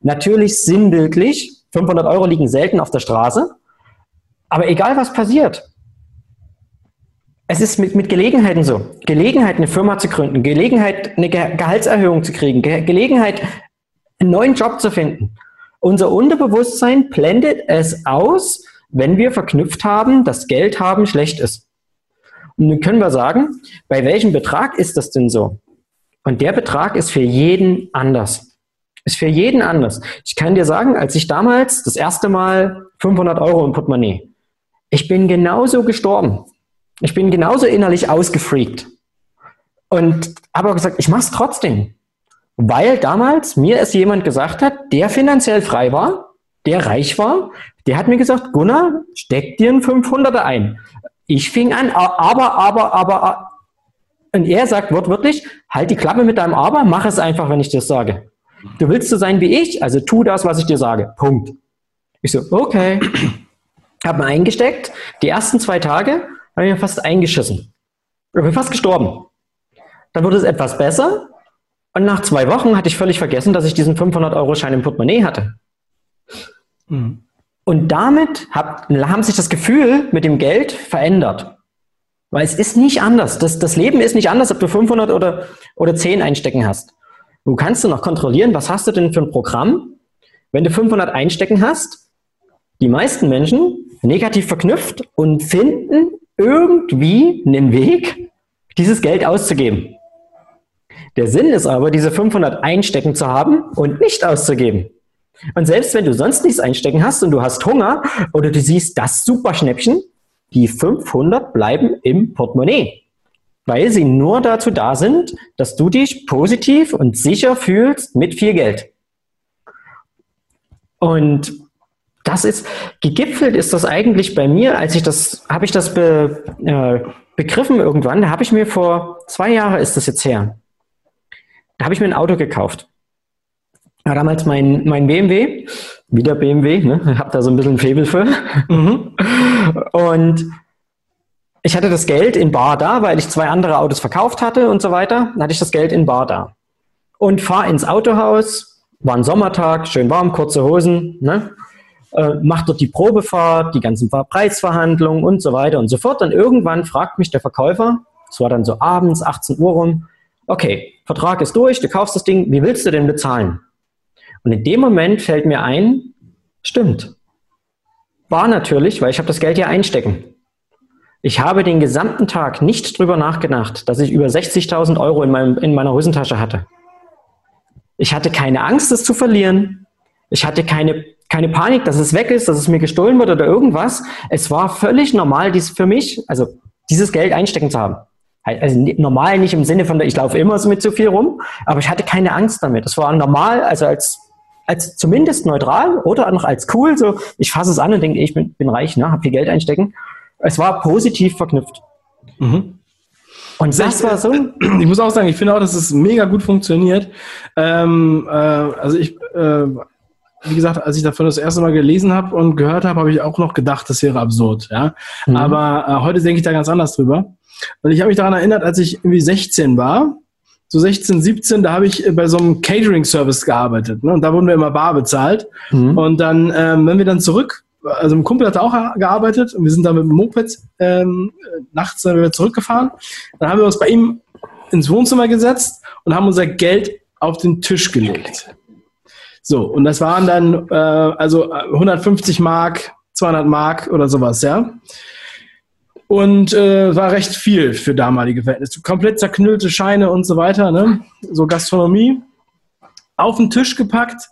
Natürlich sinnbildlich, 500 Euro liegen selten auf der Straße, aber egal was passiert, es ist mit, mit Gelegenheiten so. Gelegenheit, eine Firma zu gründen, Gelegenheit, eine Ge Gehaltserhöhung zu kriegen, Ge Gelegenheit, einen neuen Job zu finden. Unser Unterbewusstsein blendet es aus, wenn wir verknüpft haben, dass Geld haben schlecht ist. Und dann können wir sagen, bei welchem Betrag ist das denn so? Und der Betrag ist für jeden anders. Ist für jeden anders. Ich kann dir sagen, als ich damals das erste Mal 500 Euro im Portemonnaie, ich bin genauso gestorben. Ich bin genauso innerlich ausgefreakt. Und habe gesagt, ich mache es trotzdem. Weil damals mir es jemand gesagt hat, der finanziell frei war, der reich war, der hat mir gesagt, Gunnar, steck dir einen 500er ein. Ich fing an, aber, aber, aber, Und er sagt wortwörtlich, halt die Klappe mit deinem Aber, mach es einfach, wenn ich das sage. Du willst so sein wie ich, also tu das, was ich dir sage. Punkt. Ich so, okay. Hab mir eingesteckt. Die ersten zwei Tage habe ich mir fast eingeschissen. Ich bin fast gestorben. Dann wurde es etwas besser. Und nach zwei Wochen hatte ich völlig vergessen, dass ich diesen 500-Euro-Schein im Portemonnaie hatte. Mhm. Und damit hab, haben sich das Gefühl mit dem Geld verändert. Weil es ist nicht anders. Das, das Leben ist nicht anders, ob du 500 oder, oder 10 einstecken hast. Du kannst du noch kontrollieren, was hast du denn für ein Programm, wenn du 500 einstecken hast. Die meisten Menschen negativ verknüpft und finden irgendwie einen Weg, dieses Geld auszugeben. Der Sinn ist aber, diese 500 einstecken zu haben und nicht auszugeben. Und selbst wenn du sonst nichts einstecken hast und du hast Hunger oder du siehst das Superschnäppchen, die 500 bleiben im Portemonnaie, weil sie nur dazu da sind, dass du dich positiv und sicher fühlst mit viel Geld. Und das ist, gegipfelt ist das eigentlich bei mir, als ich das, habe ich das be, äh, begriffen irgendwann, da habe ich mir vor zwei Jahren ist das jetzt her, da habe ich mir ein Auto gekauft. Ja, damals mein, mein BMW, wieder BMW, ne? habe da so ein bisschen Febel für. Mhm. Und ich hatte das Geld in Bar da, weil ich zwei andere Autos verkauft hatte und so weiter. Dann hatte ich das Geld in Bar da. Und fahre ins Autohaus, war ein Sommertag, schön warm, kurze Hosen, ne? äh, mach dort die Probefahrt, die ganzen Preisverhandlungen und so weiter und so fort. Und irgendwann fragt mich der Verkäufer, es war dann so abends, 18 Uhr rum, okay, Vertrag ist durch, du kaufst das Ding, wie willst du denn bezahlen? Und in dem Moment fällt mir ein, stimmt. War natürlich, weil ich habe das Geld ja einstecken. Ich habe den gesamten Tag nicht drüber nachgedacht, dass ich über 60.000 Euro in, meinem, in meiner Hosentasche hatte. Ich hatte keine Angst, es zu verlieren. Ich hatte keine, keine Panik, dass es weg ist, dass es mir gestohlen wird oder irgendwas. Es war völlig normal, dies für mich, also dieses Geld einstecken zu haben. Also normal nicht im Sinne von, ich laufe immer so mit so viel rum, aber ich hatte keine Angst damit. Es war normal, also als als zumindest neutral oder noch als cool, so ich fasse es an und denke, ich bin, bin reich, ne, habe viel Geld einstecken. Es war positiv verknüpft. Mhm. Und das war so. Ich muss auch sagen, ich finde auch, dass es mega gut funktioniert. Ähm, äh, also ich, äh, wie gesagt, als ich davon das erste Mal gelesen habe und gehört habe, habe ich auch noch gedacht, das wäre absurd. Ja, mhm. aber äh, heute denke ich da ganz anders drüber. Und ich habe mich daran erinnert, als ich irgendwie 16 war so 16, 17, da habe ich äh, bei so einem Catering-Service gearbeitet. Ne? Und da wurden wir immer bar bezahlt. Mhm. Und dann, ähm, wenn wir dann zurück, also ein Kumpel hat auch gearbeitet und wir sind dann mit dem Moped ähm, nachts dann wieder zurückgefahren. Dann haben wir uns bei ihm ins Wohnzimmer gesetzt und haben unser Geld auf den Tisch gelegt. So, und das waren dann äh, also 150 Mark, 200 Mark oder sowas, ja. Und äh, war recht viel für damalige Verhältnisse. Komplett zerknüllte Scheine und so weiter, ne? So Gastronomie. Auf den Tisch gepackt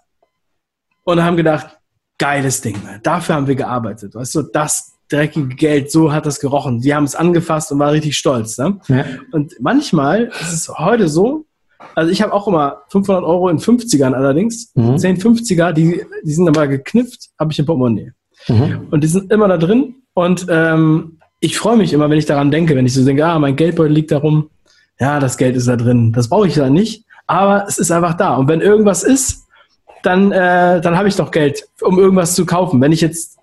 und haben gedacht, geiles Ding, ne? dafür haben wir gearbeitet. Weißt du, das dreckige Geld, so hat das gerochen. Die haben es angefasst und war richtig stolz. Ne? Ja. Und manchmal ist es heute so, also ich habe auch immer 500 Euro in 50ern allerdings, mhm. 10 50er, die, die sind aber geknüpft, habe ich im Portemonnaie. Mhm. Und die sind immer da drin und ähm, ich freue mich immer, wenn ich daran denke, wenn ich so denke, ah, mein Geldbeutel liegt da rum, ja, das Geld ist da drin. Das brauche ich da nicht, aber es ist einfach da. Und wenn irgendwas ist, dann, äh, dann habe ich doch Geld, um irgendwas zu kaufen. Wenn ich jetzt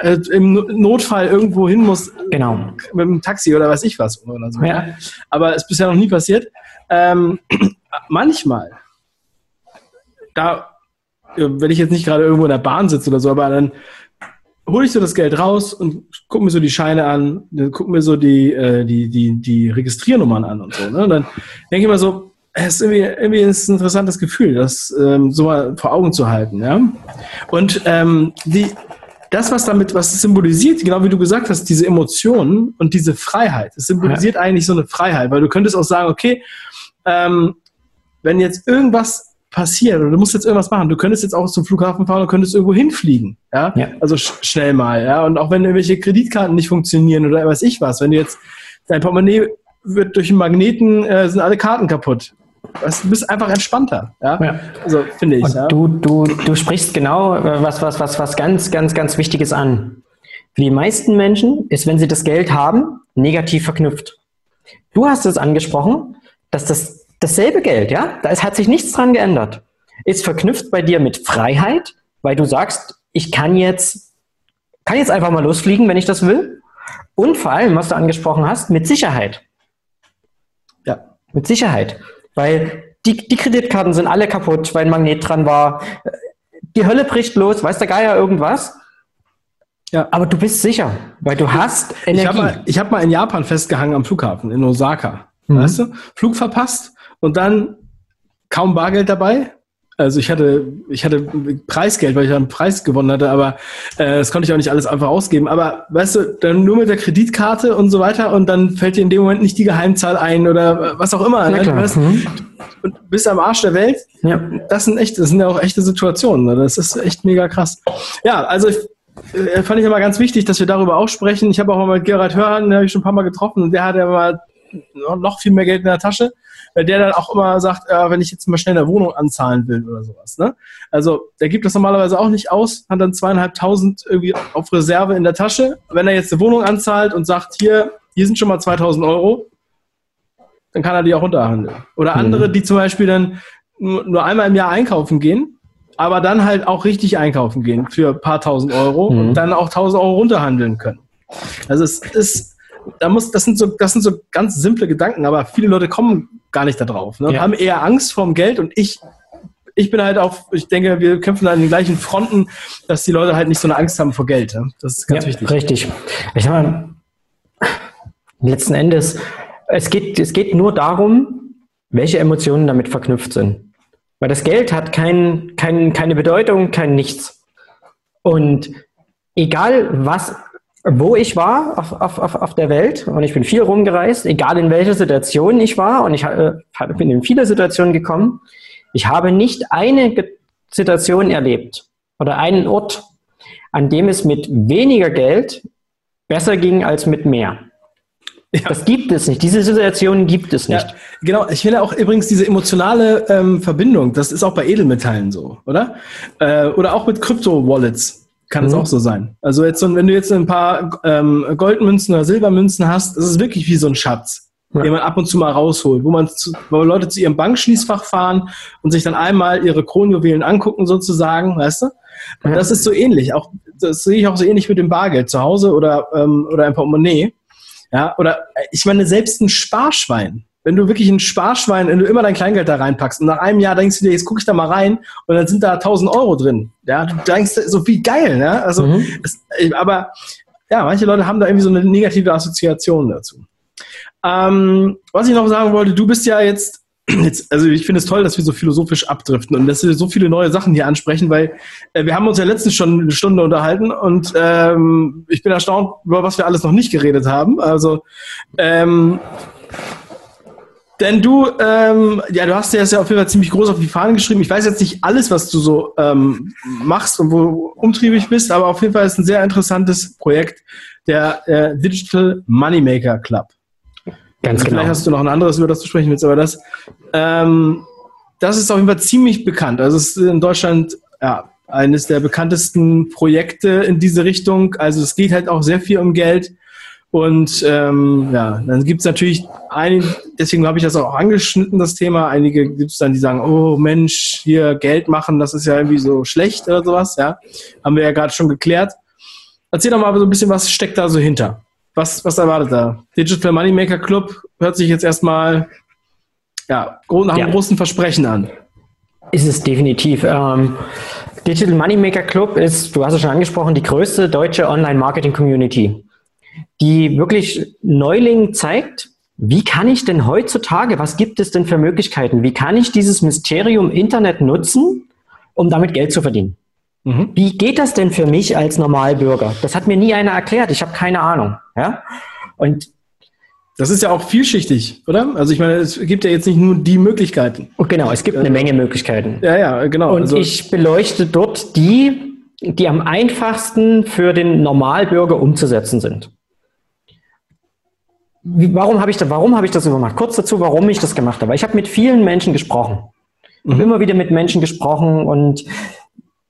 äh, im Notfall irgendwo hin muss, genau. mit dem Taxi oder weiß ich was oder so. Ja. Aber es ist bisher noch nie passiert. Ähm, manchmal, da, wenn ich jetzt nicht gerade irgendwo in der Bahn sitze oder so, aber dann hole ich so das Geld raus und gucke mir so die Scheine an, gucke mir so die, äh, die, die, die Registriernummern an und so. Ne? Und dann denke ich mir so, es ist irgendwie, irgendwie ist ein interessantes Gefühl, das ähm, so mal vor Augen zu halten. Ja? Und ähm, die, das, was damit, was symbolisiert, genau wie du gesagt hast, diese Emotionen und diese Freiheit, es symbolisiert ja. eigentlich so eine Freiheit, weil du könntest auch sagen, okay, ähm, wenn jetzt irgendwas passiert oder du musst jetzt irgendwas machen. Du könntest jetzt auch zum Flughafen fahren und könntest irgendwo hinfliegen. Ja? ja. Also sch schnell mal. Ja. Und auch wenn irgendwelche Kreditkarten nicht funktionieren oder weiß ich was, wenn du jetzt dein Portemonnaie wird durch einen Magneten, äh, sind alle Karten kaputt. Du bist einfach entspannter, ja. ja. Also finde ich. Ja. Du, du, du sprichst genau äh, was, was, was, was ganz, ganz, ganz Wichtiges an. Für die meisten Menschen ist, wenn sie das Geld haben, negativ verknüpft. Du hast es angesprochen, dass das dasselbe Geld, ja, da ist, hat sich nichts dran geändert, ist verknüpft bei dir mit Freiheit, weil du sagst, ich kann jetzt, kann jetzt einfach mal losfliegen, wenn ich das will. Und vor allem, was du angesprochen hast, mit Sicherheit. Ja. Mit Sicherheit. Weil die, die Kreditkarten sind alle kaputt, weil ein Magnet dran war. Die Hölle bricht los, weiß der Geier irgendwas. Ja. Aber du bist sicher, weil du hast Energie. Ich habe mal, hab mal in Japan festgehangen am Flughafen, in Osaka. Mhm. Weißt du? Flug verpasst und dann kaum Bargeld dabei. Also ich hatte, ich hatte Preisgeld, weil ich einen Preis gewonnen hatte, aber äh, das konnte ich auch nicht alles einfach ausgeben. Aber weißt du, dann nur mit der Kreditkarte und so weiter und dann fällt dir in dem Moment nicht die Geheimzahl ein oder was auch immer. Ne? Weißt, mhm. Und bist am Arsch der Welt. Ja. Das sind echt, das sind ja auch echte Situationen. Ne? Das ist echt mega krass. Ja, also ich, äh, fand ich immer ganz wichtig, dass wir darüber auch sprechen. Ich habe auch mal mit Gerhard Hörhan, den habe ich schon ein paar Mal getroffen, und der hat ja mal noch viel mehr Geld in der Tasche, der dann auch immer sagt, äh, wenn ich jetzt mal schnell eine Wohnung anzahlen will oder sowas. Ne? Also der gibt das normalerweise auch nicht aus, hat dann zweieinhalbtausend irgendwie auf Reserve in der Tasche. Wenn er jetzt eine Wohnung anzahlt und sagt, hier, hier sind schon mal 2000 Euro, dann kann er die auch runterhandeln. Oder andere, mhm. die zum Beispiel dann nur, nur einmal im Jahr einkaufen gehen aber dann halt auch richtig einkaufen gehen für ein paar tausend Euro mhm. und dann auch tausend Euro runterhandeln können. Also es ist, da muss, das sind so, das sind so ganz simple Gedanken, aber viele Leute kommen gar nicht da drauf, ne? Ja. haben eher Angst vorm Geld und ich, ich bin halt auch, ich denke, wir kämpfen an den gleichen Fronten, dass die Leute halt nicht so eine Angst haben vor Geld. Ne? Das ist ganz ja, wichtig. Richtig. Ich mal, letzten Endes, es geht, es geht nur darum, welche Emotionen damit verknüpft sind. Weil das Geld hat kein, kein, keine Bedeutung, kein Nichts. Und egal was, wo ich war auf, auf, auf, auf der Welt, und ich bin viel rumgereist, egal in welcher Situation ich war, und ich äh, bin in viele Situationen gekommen, ich habe nicht eine Situation erlebt oder einen Ort, an dem es mit weniger Geld besser ging als mit mehr. Ja. Das gibt es nicht. Diese Situation gibt es nicht. Ja, genau. Ich finde auch übrigens diese emotionale ähm, Verbindung, das ist auch bei Edelmetallen so, oder? Äh, oder auch mit Krypto-Wallets kann es mhm. auch so sein. Also jetzt, wenn du jetzt ein paar ähm, Goldmünzen oder Silbermünzen hast, das ist wirklich wie so ein Schatz, ja. den man ab und zu mal rausholt, wo man zu, wo Leute zu ihrem Bankschließfach fahren und sich dann einmal ihre Kronjuwelen angucken sozusagen, weißt du? Und ja. das ist so ähnlich. Auch das sehe ich auch so ähnlich mit dem Bargeld zu Hause oder ähm, oder ein Portemonnaie ja, oder äh, ich meine, selbst ein Sparschwein. Wenn du wirklich ein Sparschwein, wenn du immer dein Kleingeld da reinpackst und nach einem Jahr denkst du dir, jetzt gucke ich da mal rein und dann sind da 1000 Euro drin. Ja, du denkst so wie geil, ne? Also, mhm. das, aber ja, manche Leute haben da irgendwie so eine negative Assoziation dazu. Ähm, was ich noch sagen wollte, du bist ja jetzt Jetzt, also ich finde es toll, dass wir so philosophisch abdriften und dass wir so viele neue Sachen hier ansprechen, weil äh, wir haben uns ja letztens schon eine Stunde unterhalten und ähm, ich bin erstaunt, über was wir alles noch nicht geredet haben. Also ähm, denn du, ähm, ja, du hast ja auf jeden Fall ziemlich groß auf die Fahnen geschrieben. Ich weiß jetzt nicht alles, was du so ähm, machst und wo umtriebig bist, aber auf jeden Fall ist ein sehr interessantes Projekt, der äh, Digital Moneymaker Club. Ganz also genau. Vielleicht hast du noch ein anderes, über das du sprechen willst, aber das, ähm, das ist auf jeden Fall ziemlich bekannt. Also es ist in Deutschland ja, eines der bekanntesten Projekte in diese Richtung. Also es geht halt auch sehr viel um Geld. Und ähm, ja, dann gibt es natürlich einige, deswegen habe ich das auch angeschnitten, das Thema. Einige gibt es dann, die sagen, oh Mensch, hier Geld machen, das ist ja irgendwie so schlecht oder sowas, ja. Haben wir ja gerade schon geklärt. Erzähl doch mal so ein bisschen, was steckt da so hinter? Was, was erwartet da? Digital Moneymaker Club hört sich jetzt erstmal ja, nach einem ja. großen Versprechen an. Ist es definitiv. Ähm, Digital Moneymaker Club ist, du hast es schon angesprochen, die größte deutsche Online-Marketing-Community, die wirklich Neuling zeigt, wie kann ich denn heutzutage, was gibt es denn für Möglichkeiten, wie kann ich dieses Mysterium Internet nutzen, um damit Geld zu verdienen? Mhm. Wie geht das denn für mich als Normalbürger? Das hat mir nie einer erklärt. Ich habe keine Ahnung. Ja? Und das ist ja auch vielschichtig, oder? Also ich meine, es gibt ja jetzt nicht nur die Möglichkeiten. Und genau, es gibt eine Menge Möglichkeiten. Ja, ja, genau. Und also ich beleuchte dort die, die am einfachsten für den Normalbürger umzusetzen sind. Warum habe ich, da, warum hab ich das gemacht? Kurz dazu, warum ich das gemacht habe. Ich habe mit vielen Menschen gesprochen. Ich habe mhm. immer wieder mit Menschen gesprochen und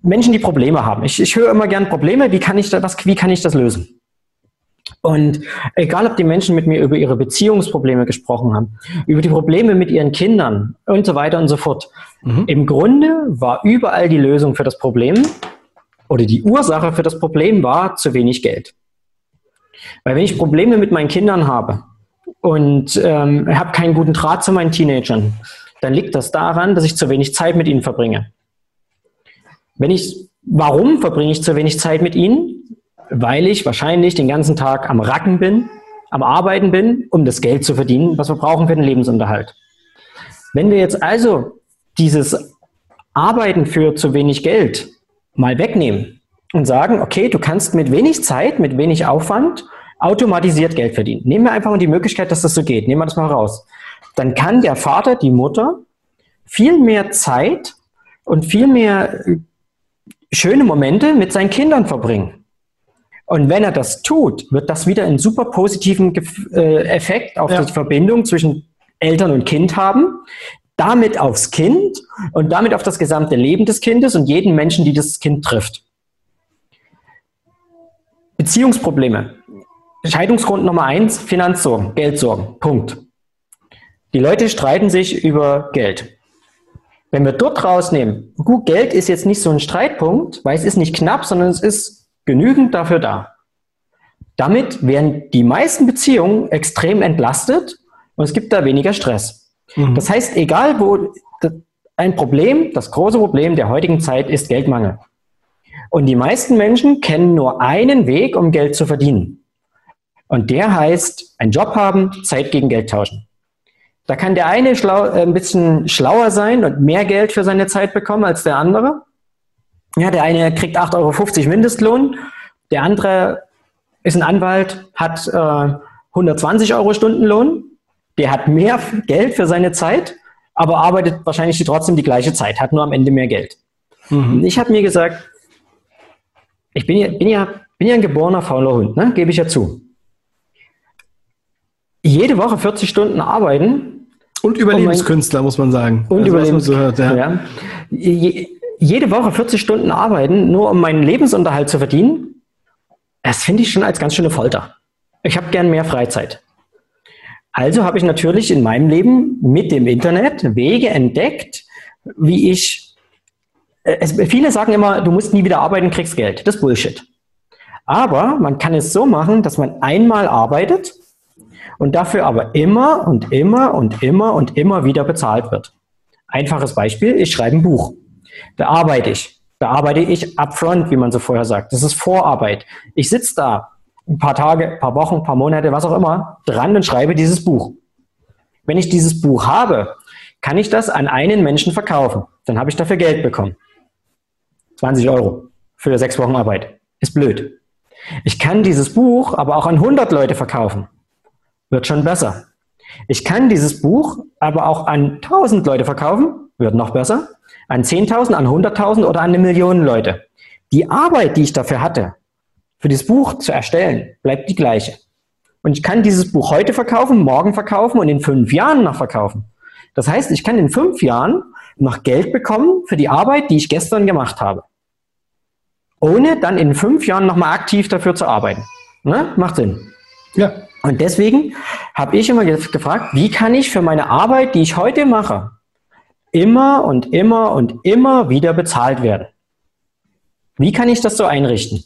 Menschen, die Probleme haben. Ich, ich höre immer gern Probleme. Wie kann ich das, wie kann ich das lösen? Und egal, ob die Menschen mit mir über ihre Beziehungsprobleme gesprochen haben, über die Probleme mit ihren Kindern und so weiter und so fort. Mhm. Im Grunde war überall die Lösung für das Problem oder die Ursache für das Problem war zu wenig Geld. Weil wenn ich Probleme mit meinen Kindern habe und ähm, habe keinen guten Draht zu meinen Teenagern, dann liegt das daran, dass ich zu wenig Zeit mit ihnen verbringe. Wenn ich, warum verbringe ich zu wenig Zeit mit ihnen? Weil ich wahrscheinlich den ganzen Tag am Racken bin, am Arbeiten bin, um das Geld zu verdienen, was wir brauchen für den Lebensunterhalt. Wenn wir jetzt also dieses Arbeiten für zu wenig Geld mal wegnehmen und sagen, okay, du kannst mit wenig Zeit, mit wenig Aufwand automatisiert Geld verdienen. Nehmen wir einfach mal die Möglichkeit, dass das so geht. Nehmen wir das mal raus. Dann kann der Vater, die Mutter viel mehr Zeit und viel mehr äh, schöne Momente mit seinen Kindern verbringen. Und wenn er das tut, wird das wieder einen super positiven äh, Effekt auf ja. die Verbindung zwischen Eltern und Kind haben, damit aufs Kind und damit auf das gesamte Leben des Kindes und jeden Menschen, die das Kind trifft. Beziehungsprobleme. Scheidungsgrund Nummer eins, Finanzsorgen, Geldsorgen. Punkt. Die Leute streiten sich über Geld. Wenn wir dort rausnehmen, gut, Geld ist jetzt nicht so ein Streitpunkt, weil es ist nicht knapp, sondern es ist genügend dafür da. Damit werden die meisten Beziehungen extrem entlastet und es gibt da weniger Stress. Mhm. Das heißt, egal wo ein Problem, das große Problem der heutigen Zeit ist Geldmangel. Und die meisten Menschen kennen nur einen Weg, um Geld zu verdienen. Und der heißt, einen Job haben, Zeit gegen Geld tauschen. Da kann der eine schlau, äh, ein bisschen schlauer sein und mehr Geld für seine Zeit bekommen als der andere. Ja, der eine kriegt 8,50 Euro Mindestlohn, der andere ist ein Anwalt, hat äh, 120 Euro Stundenlohn, der hat mehr Geld für seine Zeit, aber arbeitet wahrscheinlich trotzdem die gleiche Zeit, hat nur am Ende mehr Geld. Mhm. Ich habe mir gesagt, ich bin ja, bin ja, bin ja ein geborener fauler Hund, ne? gebe ich ja zu. Jede Woche 40 Stunden arbeiten. Und Überlebenskünstler, um mein, muss man sagen. Und also, Überlebenskünstler. So ja. ja. jede Woche 40 Stunden arbeiten, nur um meinen Lebensunterhalt zu verdienen, das finde ich schon als ganz schöne Folter. Ich habe gern mehr Freizeit. Also habe ich natürlich in meinem Leben mit dem Internet Wege entdeckt, wie ich es, viele sagen immer, du musst nie wieder arbeiten, kriegst Geld. Das ist Bullshit. Aber man kann es so machen, dass man einmal arbeitet und dafür aber immer und immer und immer und immer wieder bezahlt wird. Einfaches Beispiel, ich schreibe ein Buch. Da arbeite ich. Da arbeite ich upfront, wie man so vorher sagt. Das ist Vorarbeit. Ich sitze da ein paar Tage, ein paar Wochen, ein paar Monate, was auch immer, dran und schreibe dieses Buch. Wenn ich dieses Buch habe, kann ich das an einen Menschen verkaufen. Dann habe ich dafür Geld bekommen. 20 Euro für sechs Wochen Arbeit. Ist blöd. Ich kann dieses Buch aber auch an 100 Leute verkaufen. Wird schon besser. Ich kann dieses Buch aber auch an 1000 Leute verkaufen. Wird noch besser. An 10.000, an 100.000 oder an eine Million Leute. Die Arbeit, die ich dafür hatte, für dieses Buch zu erstellen, bleibt die gleiche. Und ich kann dieses Buch heute verkaufen, morgen verkaufen und in fünf Jahren noch verkaufen. Das heißt, ich kann in fünf Jahren noch Geld bekommen für die Arbeit, die ich gestern gemacht habe ohne dann in fünf Jahren nochmal aktiv dafür zu arbeiten. Ne? Macht Sinn. Ja. Und deswegen habe ich immer gefragt, wie kann ich für meine Arbeit, die ich heute mache, immer und immer und immer wieder bezahlt werden? Wie kann ich das so einrichten?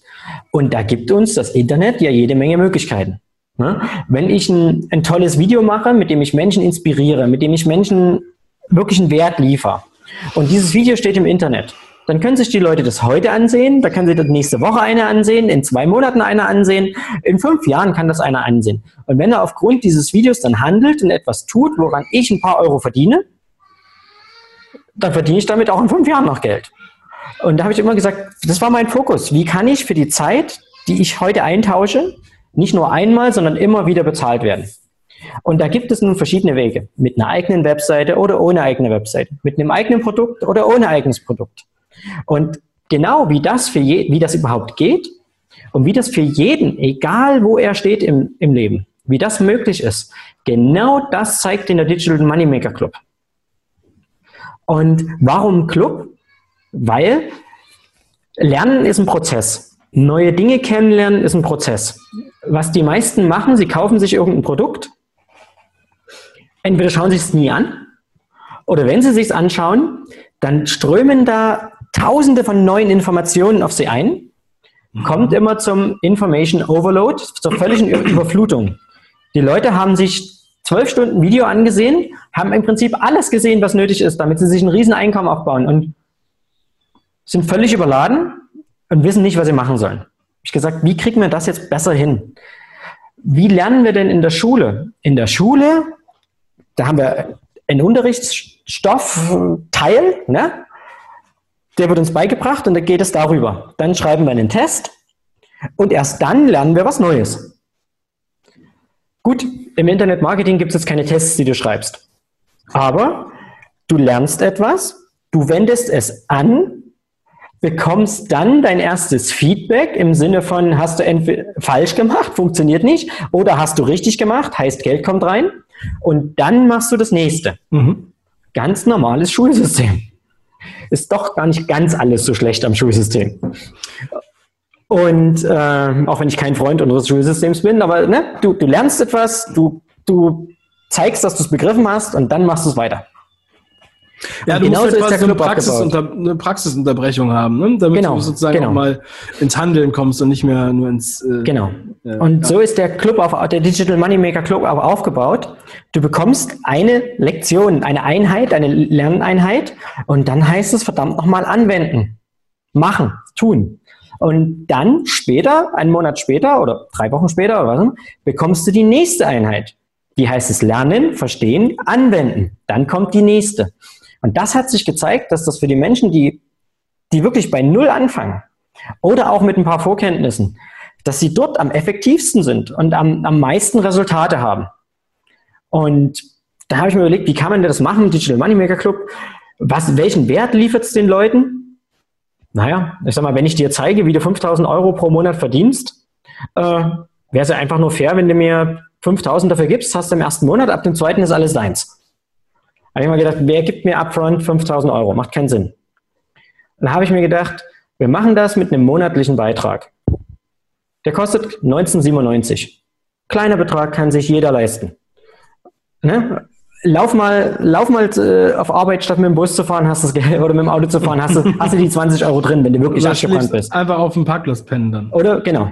Und da gibt uns das Internet ja jede Menge Möglichkeiten. Ne? Wenn ich ein, ein tolles Video mache, mit dem ich Menschen inspiriere, mit dem ich Menschen wirklich einen Wert liefere, und dieses Video steht im Internet, dann können sich die Leute das heute ansehen, da kann sich das nächste Woche einer ansehen, in zwei Monaten einer ansehen, in fünf Jahren kann das einer ansehen. Und wenn er aufgrund dieses Videos dann handelt und etwas tut, woran ich ein paar Euro verdiene, dann verdiene ich damit auch in fünf Jahren noch Geld. Und da habe ich immer gesagt, das war mein Fokus. Wie kann ich für die Zeit, die ich heute eintausche, nicht nur einmal, sondern immer wieder bezahlt werden? Und da gibt es nun verschiedene Wege. Mit einer eigenen Webseite oder ohne eigene Webseite. Mit einem eigenen Produkt oder ohne eigenes Produkt. Und genau wie das, für je, wie das überhaupt geht und wie das für jeden, egal wo er steht im, im Leben, wie das möglich ist, genau das zeigt in der Digital Moneymaker Club. Und warum Club? Weil Lernen ist ein Prozess. Neue Dinge kennenlernen ist ein Prozess. was die meisten machen, sie kaufen sich irgendein Produkt. Entweder schauen sie es nie an, oder wenn sie sich anschauen, dann strömen da Tausende von neuen Informationen auf sie ein, mhm. kommt immer zum Information Overload, zur völligen Überflutung. Die Leute haben sich zwölf Stunden Video angesehen, haben im Prinzip alles gesehen, was nötig ist, damit sie sich ein riesen Einkommen aufbauen und sind völlig überladen und wissen nicht, was sie machen sollen. Ich gesagt, wie kriegen wir das jetzt besser hin? Wie lernen wir denn in der Schule? In der Schule, da haben wir einen Unterrichtsstoffteil, ne? Der wird uns beigebracht und da geht es darüber. Dann schreiben wir einen Test und erst dann lernen wir was Neues. Gut, im Internet-Marketing gibt es jetzt keine Tests, die du schreibst. Aber du lernst etwas, du wendest es an, bekommst dann dein erstes Feedback im Sinne von, hast du entweder falsch gemacht, funktioniert nicht, oder hast du richtig gemacht, heißt Geld kommt rein, und dann machst du das nächste. Mhm. Ganz normales Schulsystem. Ist doch gar nicht ganz alles so schlecht am Schulsystem. Und äh, auch wenn ich kein Freund unseres Schulsystems bin, aber ne, du, du lernst etwas, du, du zeigst, dass du es begriffen hast und dann machst du es weiter. Ja, du musst halt quasi so eine, Praxisunter eine Praxisunterbrechung haben, ne? damit genau, du sozusagen genau. auch mal ins Handeln kommst und nicht mehr nur ins. Äh, genau. Und ja. so ist der Club, auf, der Digital Moneymaker Club auch aufgebaut. Du bekommst eine Lektion, eine Einheit, eine Lerneinheit und dann heißt es verdammt nochmal anwenden, machen, tun. Und dann später, einen Monat später oder drei Wochen später oder was, bekommst du die nächste Einheit. Die heißt es lernen, verstehen, anwenden. Dann kommt die nächste. Und das hat sich gezeigt, dass das für die Menschen, die, die wirklich bei Null anfangen oder auch mit ein paar Vorkenntnissen, dass sie dort am effektivsten sind und am, am meisten Resultate haben. Und da habe ich mir überlegt, wie kann man das machen, Digital Moneymaker Club? Was, welchen Wert liefert es den Leuten? Naja, ich sag mal, wenn ich dir zeige, wie du 5000 Euro pro Monat verdienst, äh, wäre es ja einfach nur fair, wenn du mir 5000 dafür gibst, hast du im ersten Monat, ab dem zweiten ist alles deins habe ich mal gedacht, wer gibt mir upfront 5000 Euro? Macht keinen Sinn. Dann habe ich mir gedacht, wir machen das mit einem monatlichen Beitrag. Der kostet 1997. Kleiner Betrag kann sich jeder leisten. Ne? Lauf mal, lauf mal äh, auf Arbeit, statt mit dem Bus zu fahren, hast das Geld, oder mit dem Auto zu fahren, hast du, hast du die 20 Euro drin, wenn du wirklich abgebrannt bist. Einfach auf dem Parkplatz pennen dann. Oder, genau.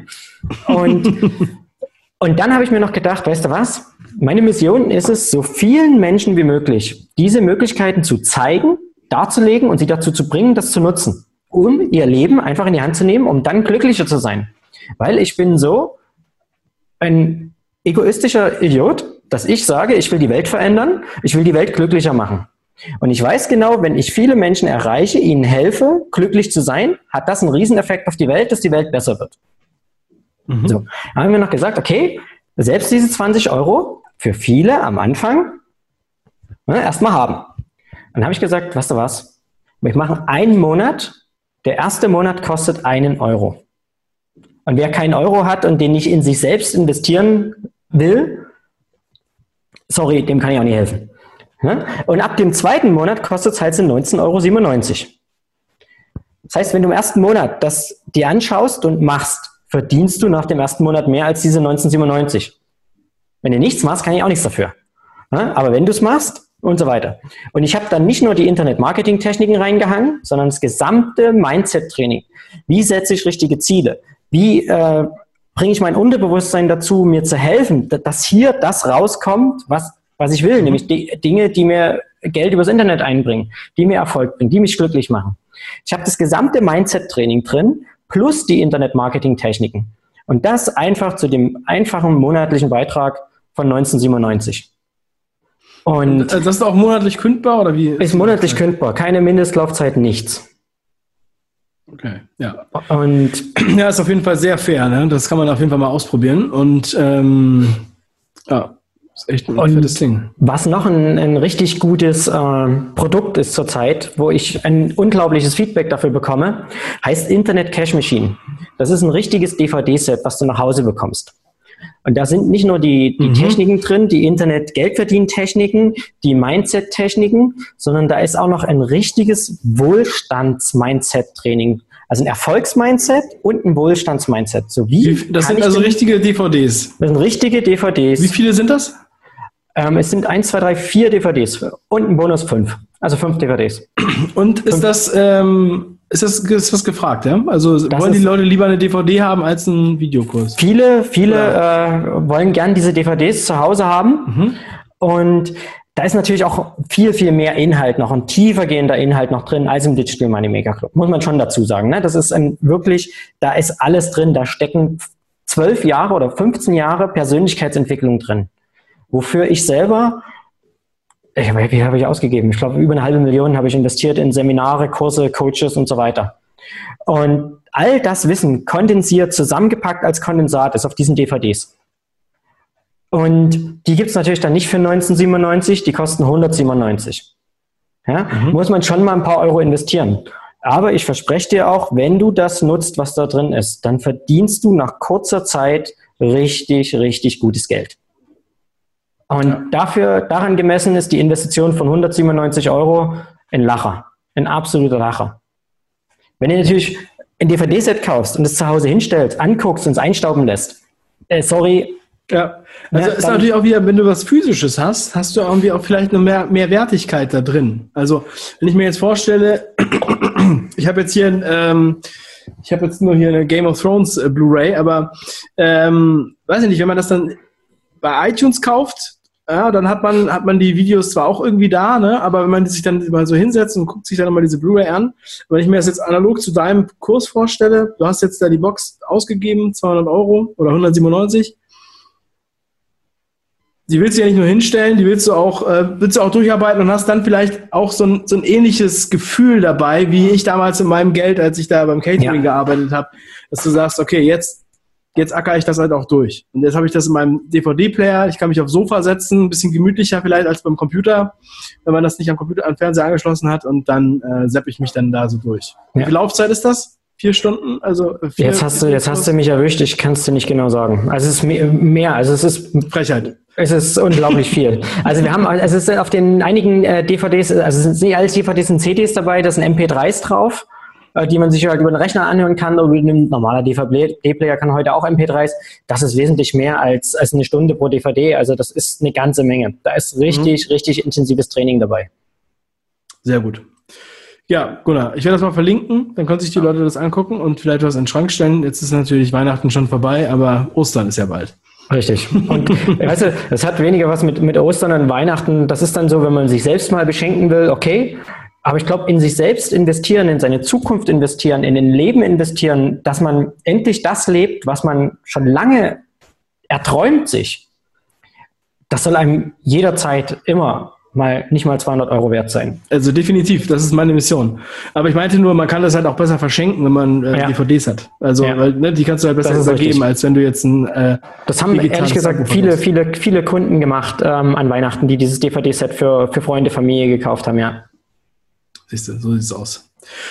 Und, und dann habe ich mir noch gedacht, weißt du was? Meine Mission ist es, so vielen Menschen wie möglich diese Möglichkeiten zu zeigen, darzulegen und sie dazu zu bringen, das zu nutzen, um ihr Leben einfach in die Hand zu nehmen, um dann glücklicher zu sein. Weil ich bin so ein egoistischer Idiot, dass ich sage, ich will die Welt verändern, ich will die Welt glücklicher machen. Und ich weiß genau, wenn ich viele Menschen erreiche, ihnen helfe, glücklich zu sein, hat das einen Rieseneffekt auf die Welt, dass die Welt besser wird. Mhm. So, haben wir noch gesagt, okay, selbst diese 20 Euro für viele am Anfang ne, erstmal haben. Dann habe ich gesagt, weißt du was? Wir machen einen Monat. Der erste Monat kostet einen Euro. Und wer keinen Euro hat und den nicht in sich selbst investieren will, sorry, dem kann ich auch nicht helfen. Und ab dem zweiten Monat kostet es halt 19,97 Euro. Das heißt, wenn du im ersten Monat das dir anschaust und machst, verdienst du nach dem ersten Monat mehr als diese 1997. Wenn du nichts machst, kann ich auch nichts dafür. Aber wenn du es machst und so weiter. Und ich habe dann nicht nur die Internet-Marketing-Techniken reingehangen, sondern das gesamte Mindset-Training. Wie setze ich richtige Ziele? Wie äh, bringe ich mein Unterbewusstsein dazu, mir zu helfen, dass hier das rauskommt, was, was ich will, mhm. nämlich die Dinge, die mir Geld übers Internet einbringen, die mir Erfolg bringen, die mich glücklich machen. Ich habe das gesamte Mindset-Training drin, plus die Internet-Marketing-Techniken. Und das einfach zu dem einfachen monatlichen Beitrag von 1997. Und äh, das ist auch monatlich kündbar oder wie? Ist monatlich kündbar, keine Mindestlaufzeit, nichts. Okay, ja. Und ja, ist auf jeden Fall sehr fair, ne? Das kann man auf jeden Fall mal ausprobieren. Und ähm, ja, ist echt ein fettes Ding. Was noch ein, ein richtig gutes äh, Produkt ist zurzeit, wo ich ein unglaubliches Feedback dafür bekomme, heißt Internet Cash Machine. Das ist ein richtiges DVD-Set, was du nach Hause bekommst. Und da sind nicht nur die, die mhm. Techniken drin, die Internet-Geldverdienen-Techniken, die Mindset-Techniken, sondern da ist auch noch ein richtiges Wohlstands-Mindset-Training. Also ein Erfolgsmindset und ein Wohlstandsmindset. So wie das sind also richtige DVDs. Das sind richtige DVDs. Wie viele sind das? Ähm, es sind 1, 2, 3, 4 DVDs und ein Bonus 5. Also 5 DVDs. Und ist fünf. das, ähm, ist das, ist das gefragt, ja? Also das wollen die Leute lieber eine DVD haben als einen Videokurs? Viele, viele äh, wollen gern diese DVDs zu Hause haben. Mhm. Und da ist natürlich auch viel, viel mehr Inhalt noch und tiefergehender Inhalt noch drin als im Digital Money Maker Club. Muss man schon dazu sagen. Ne? Das ist ein, wirklich, da ist alles drin. Da stecken zwölf Jahre oder 15 Jahre Persönlichkeitsentwicklung drin wofür ich selber, ich, wie habe ich ausgegeben? Ich glaube, über eine halbe Million habe ich investiert in Seminare, Kurse, Coaches und so weiter. Und all das Wissen kondensiert, zusammengepackt als Kondensat ist auf diesen DVDs. Und die gibt es natürlich dann nicht für 1997, die kosten 197. Ja? Mhm. Muss man schon mal ein paar Euro investieren. Aber ich verspreche dir auch, wenn du das nutzt, was da drin ist, dann verdienst du nach kurzer Zeit richtig, richtig gutes Geld. Und ja. dafür, daran gemessen ist die Investition von 197 Euro ein Lacher, ein absoluter Lacher. Wenn du natürlich ein DVD-Set kaufst und es zu Hause hinstellst, anguckst und es einstauben lässt, äh, sorry. Ja, also ja, ist natürlich auch wieder, wenn du was Physisches hast, hast du irgendwie auch vielleicht eine mehr, mehr Wertigkeit da drin. Also wenn ich mir jetzt vorstelle, ich habe jetzt hier ein, ähm, ich habe jetzt nur hier eine Game of Thrones äh, Blu-ray, aber ähm, weiß ich nicht, wenn man das dann bei iTunes kauft, ja, dann hat man, hat man die Videos zwar auch irgendwie da, ne, aber wenn man sich dann mal so hinsetzt und guckt sich dann mal diese Blu-ray an, wenn ich mir das jetzt analog zu deinem Kurs vorstelle, du hast jetzt da die Box ausgegeben, 200 Euro oder 197, die willst du ja nicht nur hinstellen, die willst du auch, äh, willst du auch durcharbeiten und hast dann vielleicht auch so ein, so ein ähnliches Gefühl dabei, wie ich damals in meinem Geld, als ich da beim Catering ja. gearbeitet habe, dass du sagst, okay, jetzt jetzt acker ich das halt auch durch. Und jetzt habe ich das in meinem DVD-Player, ich kann mich aufs Sofa setzen, ein bisschen gemütlicher vielleicht als beim Computer, wenn man das nicht am Computer, am Fernseher angeschlossen hat und dann äh, sepp ich mich dann da so durch. Ja. Wie viel Laufzeit ist das? Vier Stunden? Also äh, vier, jetzt hast du, jetzt hast du mich erwischt, ich kann es dir nicht genau sagen. Also es ist mehr, also es ist Frechheit. Es ist unglaublich viel. Also wir haben, also es ist auf den einigen äh, DVDs, also es sind nicht alles DVDs und CDs dabei, da sind MP3s drauf. Äh, die man sich halt über den Rechner anhören kann. Oder ein normaler DVD-Player kann heute auch MP3s. Das ist wesentlich mehr als, als eine Stunde pro DVD. Also das ist eine ganze Menge. Da ist richtig, mhm. richtig intensives Training dabei. Sehr gut. Ja, Gunnar, ich werde das mal verlinken, dann können sich die Leute das angucken und vielleicht was in den Schrank stellen. Jetzt ist natürlich Weihnachten schon vorbei, aber Ostern ist ja bald. Richtig. Und weißt du, das hat weniger was mit, mit Ostern und Weihnachten. Das ist dann so, wenn man sich selbst mal beschenken will, okay. Aber ich glaube, in sich selbst investieren, in seine Zukunft investieren, in den Leben investieren, dass man endlich das lebt, was man schon lange erträumt sich, das soll einem jederzeit immer mal nicht mal 200 Euro wert sein. Also definitiv, das ist meine Mission. Aber ich meinte nur, man kann das halt auch besser verschenken, wenn man äh, ja. DVDs hat. Also ja. weil, ne, die kannst du halt besser übergeben, als wenn du jetzt ein äh, Das haben ehrlich gesagt viele, viele, viele Kunden gemacht ähm, an Weihnachten, die dieses DVD-Set für, für Freunde, Familie gekauft haben, ja. Siehst du, so sieht es aus.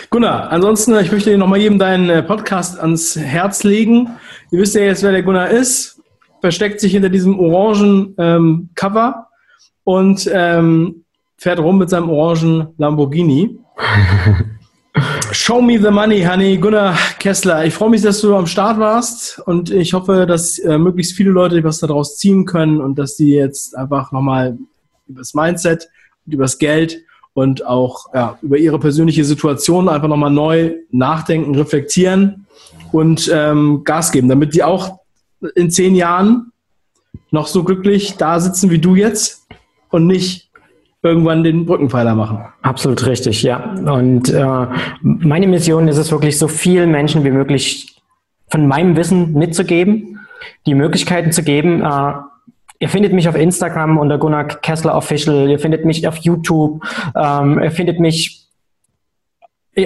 Gunnar, ansonsten, ich möchte dir nochmal jedem deinen äh, Podcast ans Herz legen. Ihr wisst ja jetzt, wer der Gunnar ist. Versteckt sich hinter diesem orangen ähm, Cover und ähm, fährt rum mit seinem orangen Lamborghini. Show me the money, honey. Gunnar Kessler, ich freue mich, dass du am Start warst und ich hoffe, dass äh, möglichst viele Leute was daraus ziehen können und dass die jetzt einfach nochmal über das Mindset und über das Geld und auch ja, über ihre persönliche Situation einfach nochmal neu nachdenken, reflektieren und ähm, Gas geben, damit die auch in zehn Jahren noch so glücklich da sitzen wie du jetzt und nicht irgendwann den Brückenpfeiler machen. Absolut richtig, ja. Und äh, meine Mission ist es wirklich, so vielen Menschen wie möglich von meinem Wissen mitzugeben, die Möglichkeiten zu geben, äh, Ihr findet mich auf Instagram unter Gunnar Kessler Official. Ihr findet mich auf YouTube. Ähm, ihr findet mich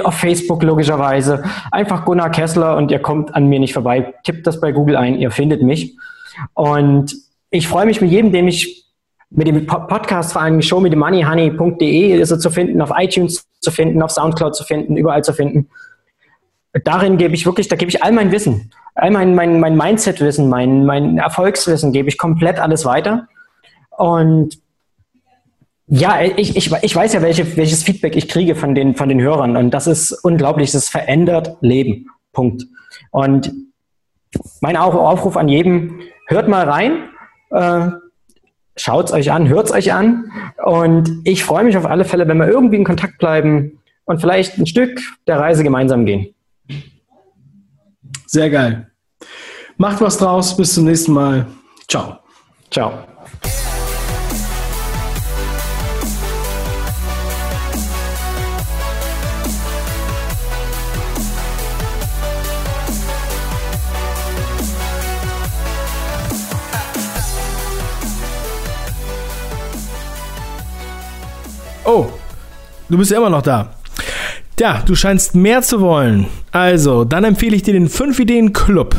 auf Facebook logischerweise. Einfach Gunnar Kessler und ihr kommt an mir nicht vorbei. Tippt das bei Google ein, ihr findet mich. Und ich freue mich mit jedem, dem ich mit dem Podcast vor allem Show me the money honey.de ist er zu finden, auf iTunes zu finden, auf Soundcloud zu finden, überall zu finden darin gebe ich wirklich, da gebe ich all mein Wissen, all mein, mein, mein Mindset-Wissen, mein, mein Erfolgswissen, gebe ich komplett alles weiter. Und Ja, ich, ich, ich weiß ja, welche, welches Feedback ich kriege von den, von den Hörern und das ist unglaublich, das verändert Leben. Punkt. Und mein Aufruf an jeden, hört mal rein, äh, schaut es euch an, hört es euch an und ich freue mich auf alle Fälle, wenn wir irgendwie in Kontakt bleiben und vielleicht ein Stück der Reise gemeinsam gehen. Sehr geil. Macht was draus, bis zum nächsten Mal. Ciao. Ciao. Oh, du bist ja immer noch da. Ja, du scheinst mehr zu wollen. Also, dann empfehle ich dir den 5 Ideen Club.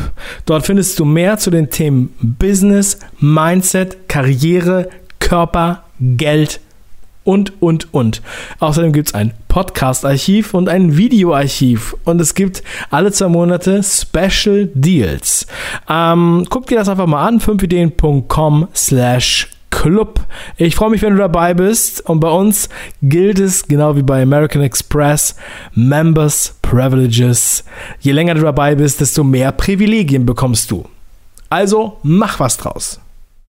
Dort findest du mehr zu den Themen Business, Mindset, Karriere, Körper, Geld und, und, und. Außerdem gibt es ein Podcast-Archiv und ein Videoarchiv. Und es gibt alle zwei Monate Special Deals. Ähm, guck dir das einfach mal an, 5ideen.com slash Club. Ich freue mich, wenn du dabei bist. Und bei uns gilt es, genau wie bei American Express, Members Privileges. Je länger du dabei bist, desto mehr Privilegien bekommst du. Also mach was draus.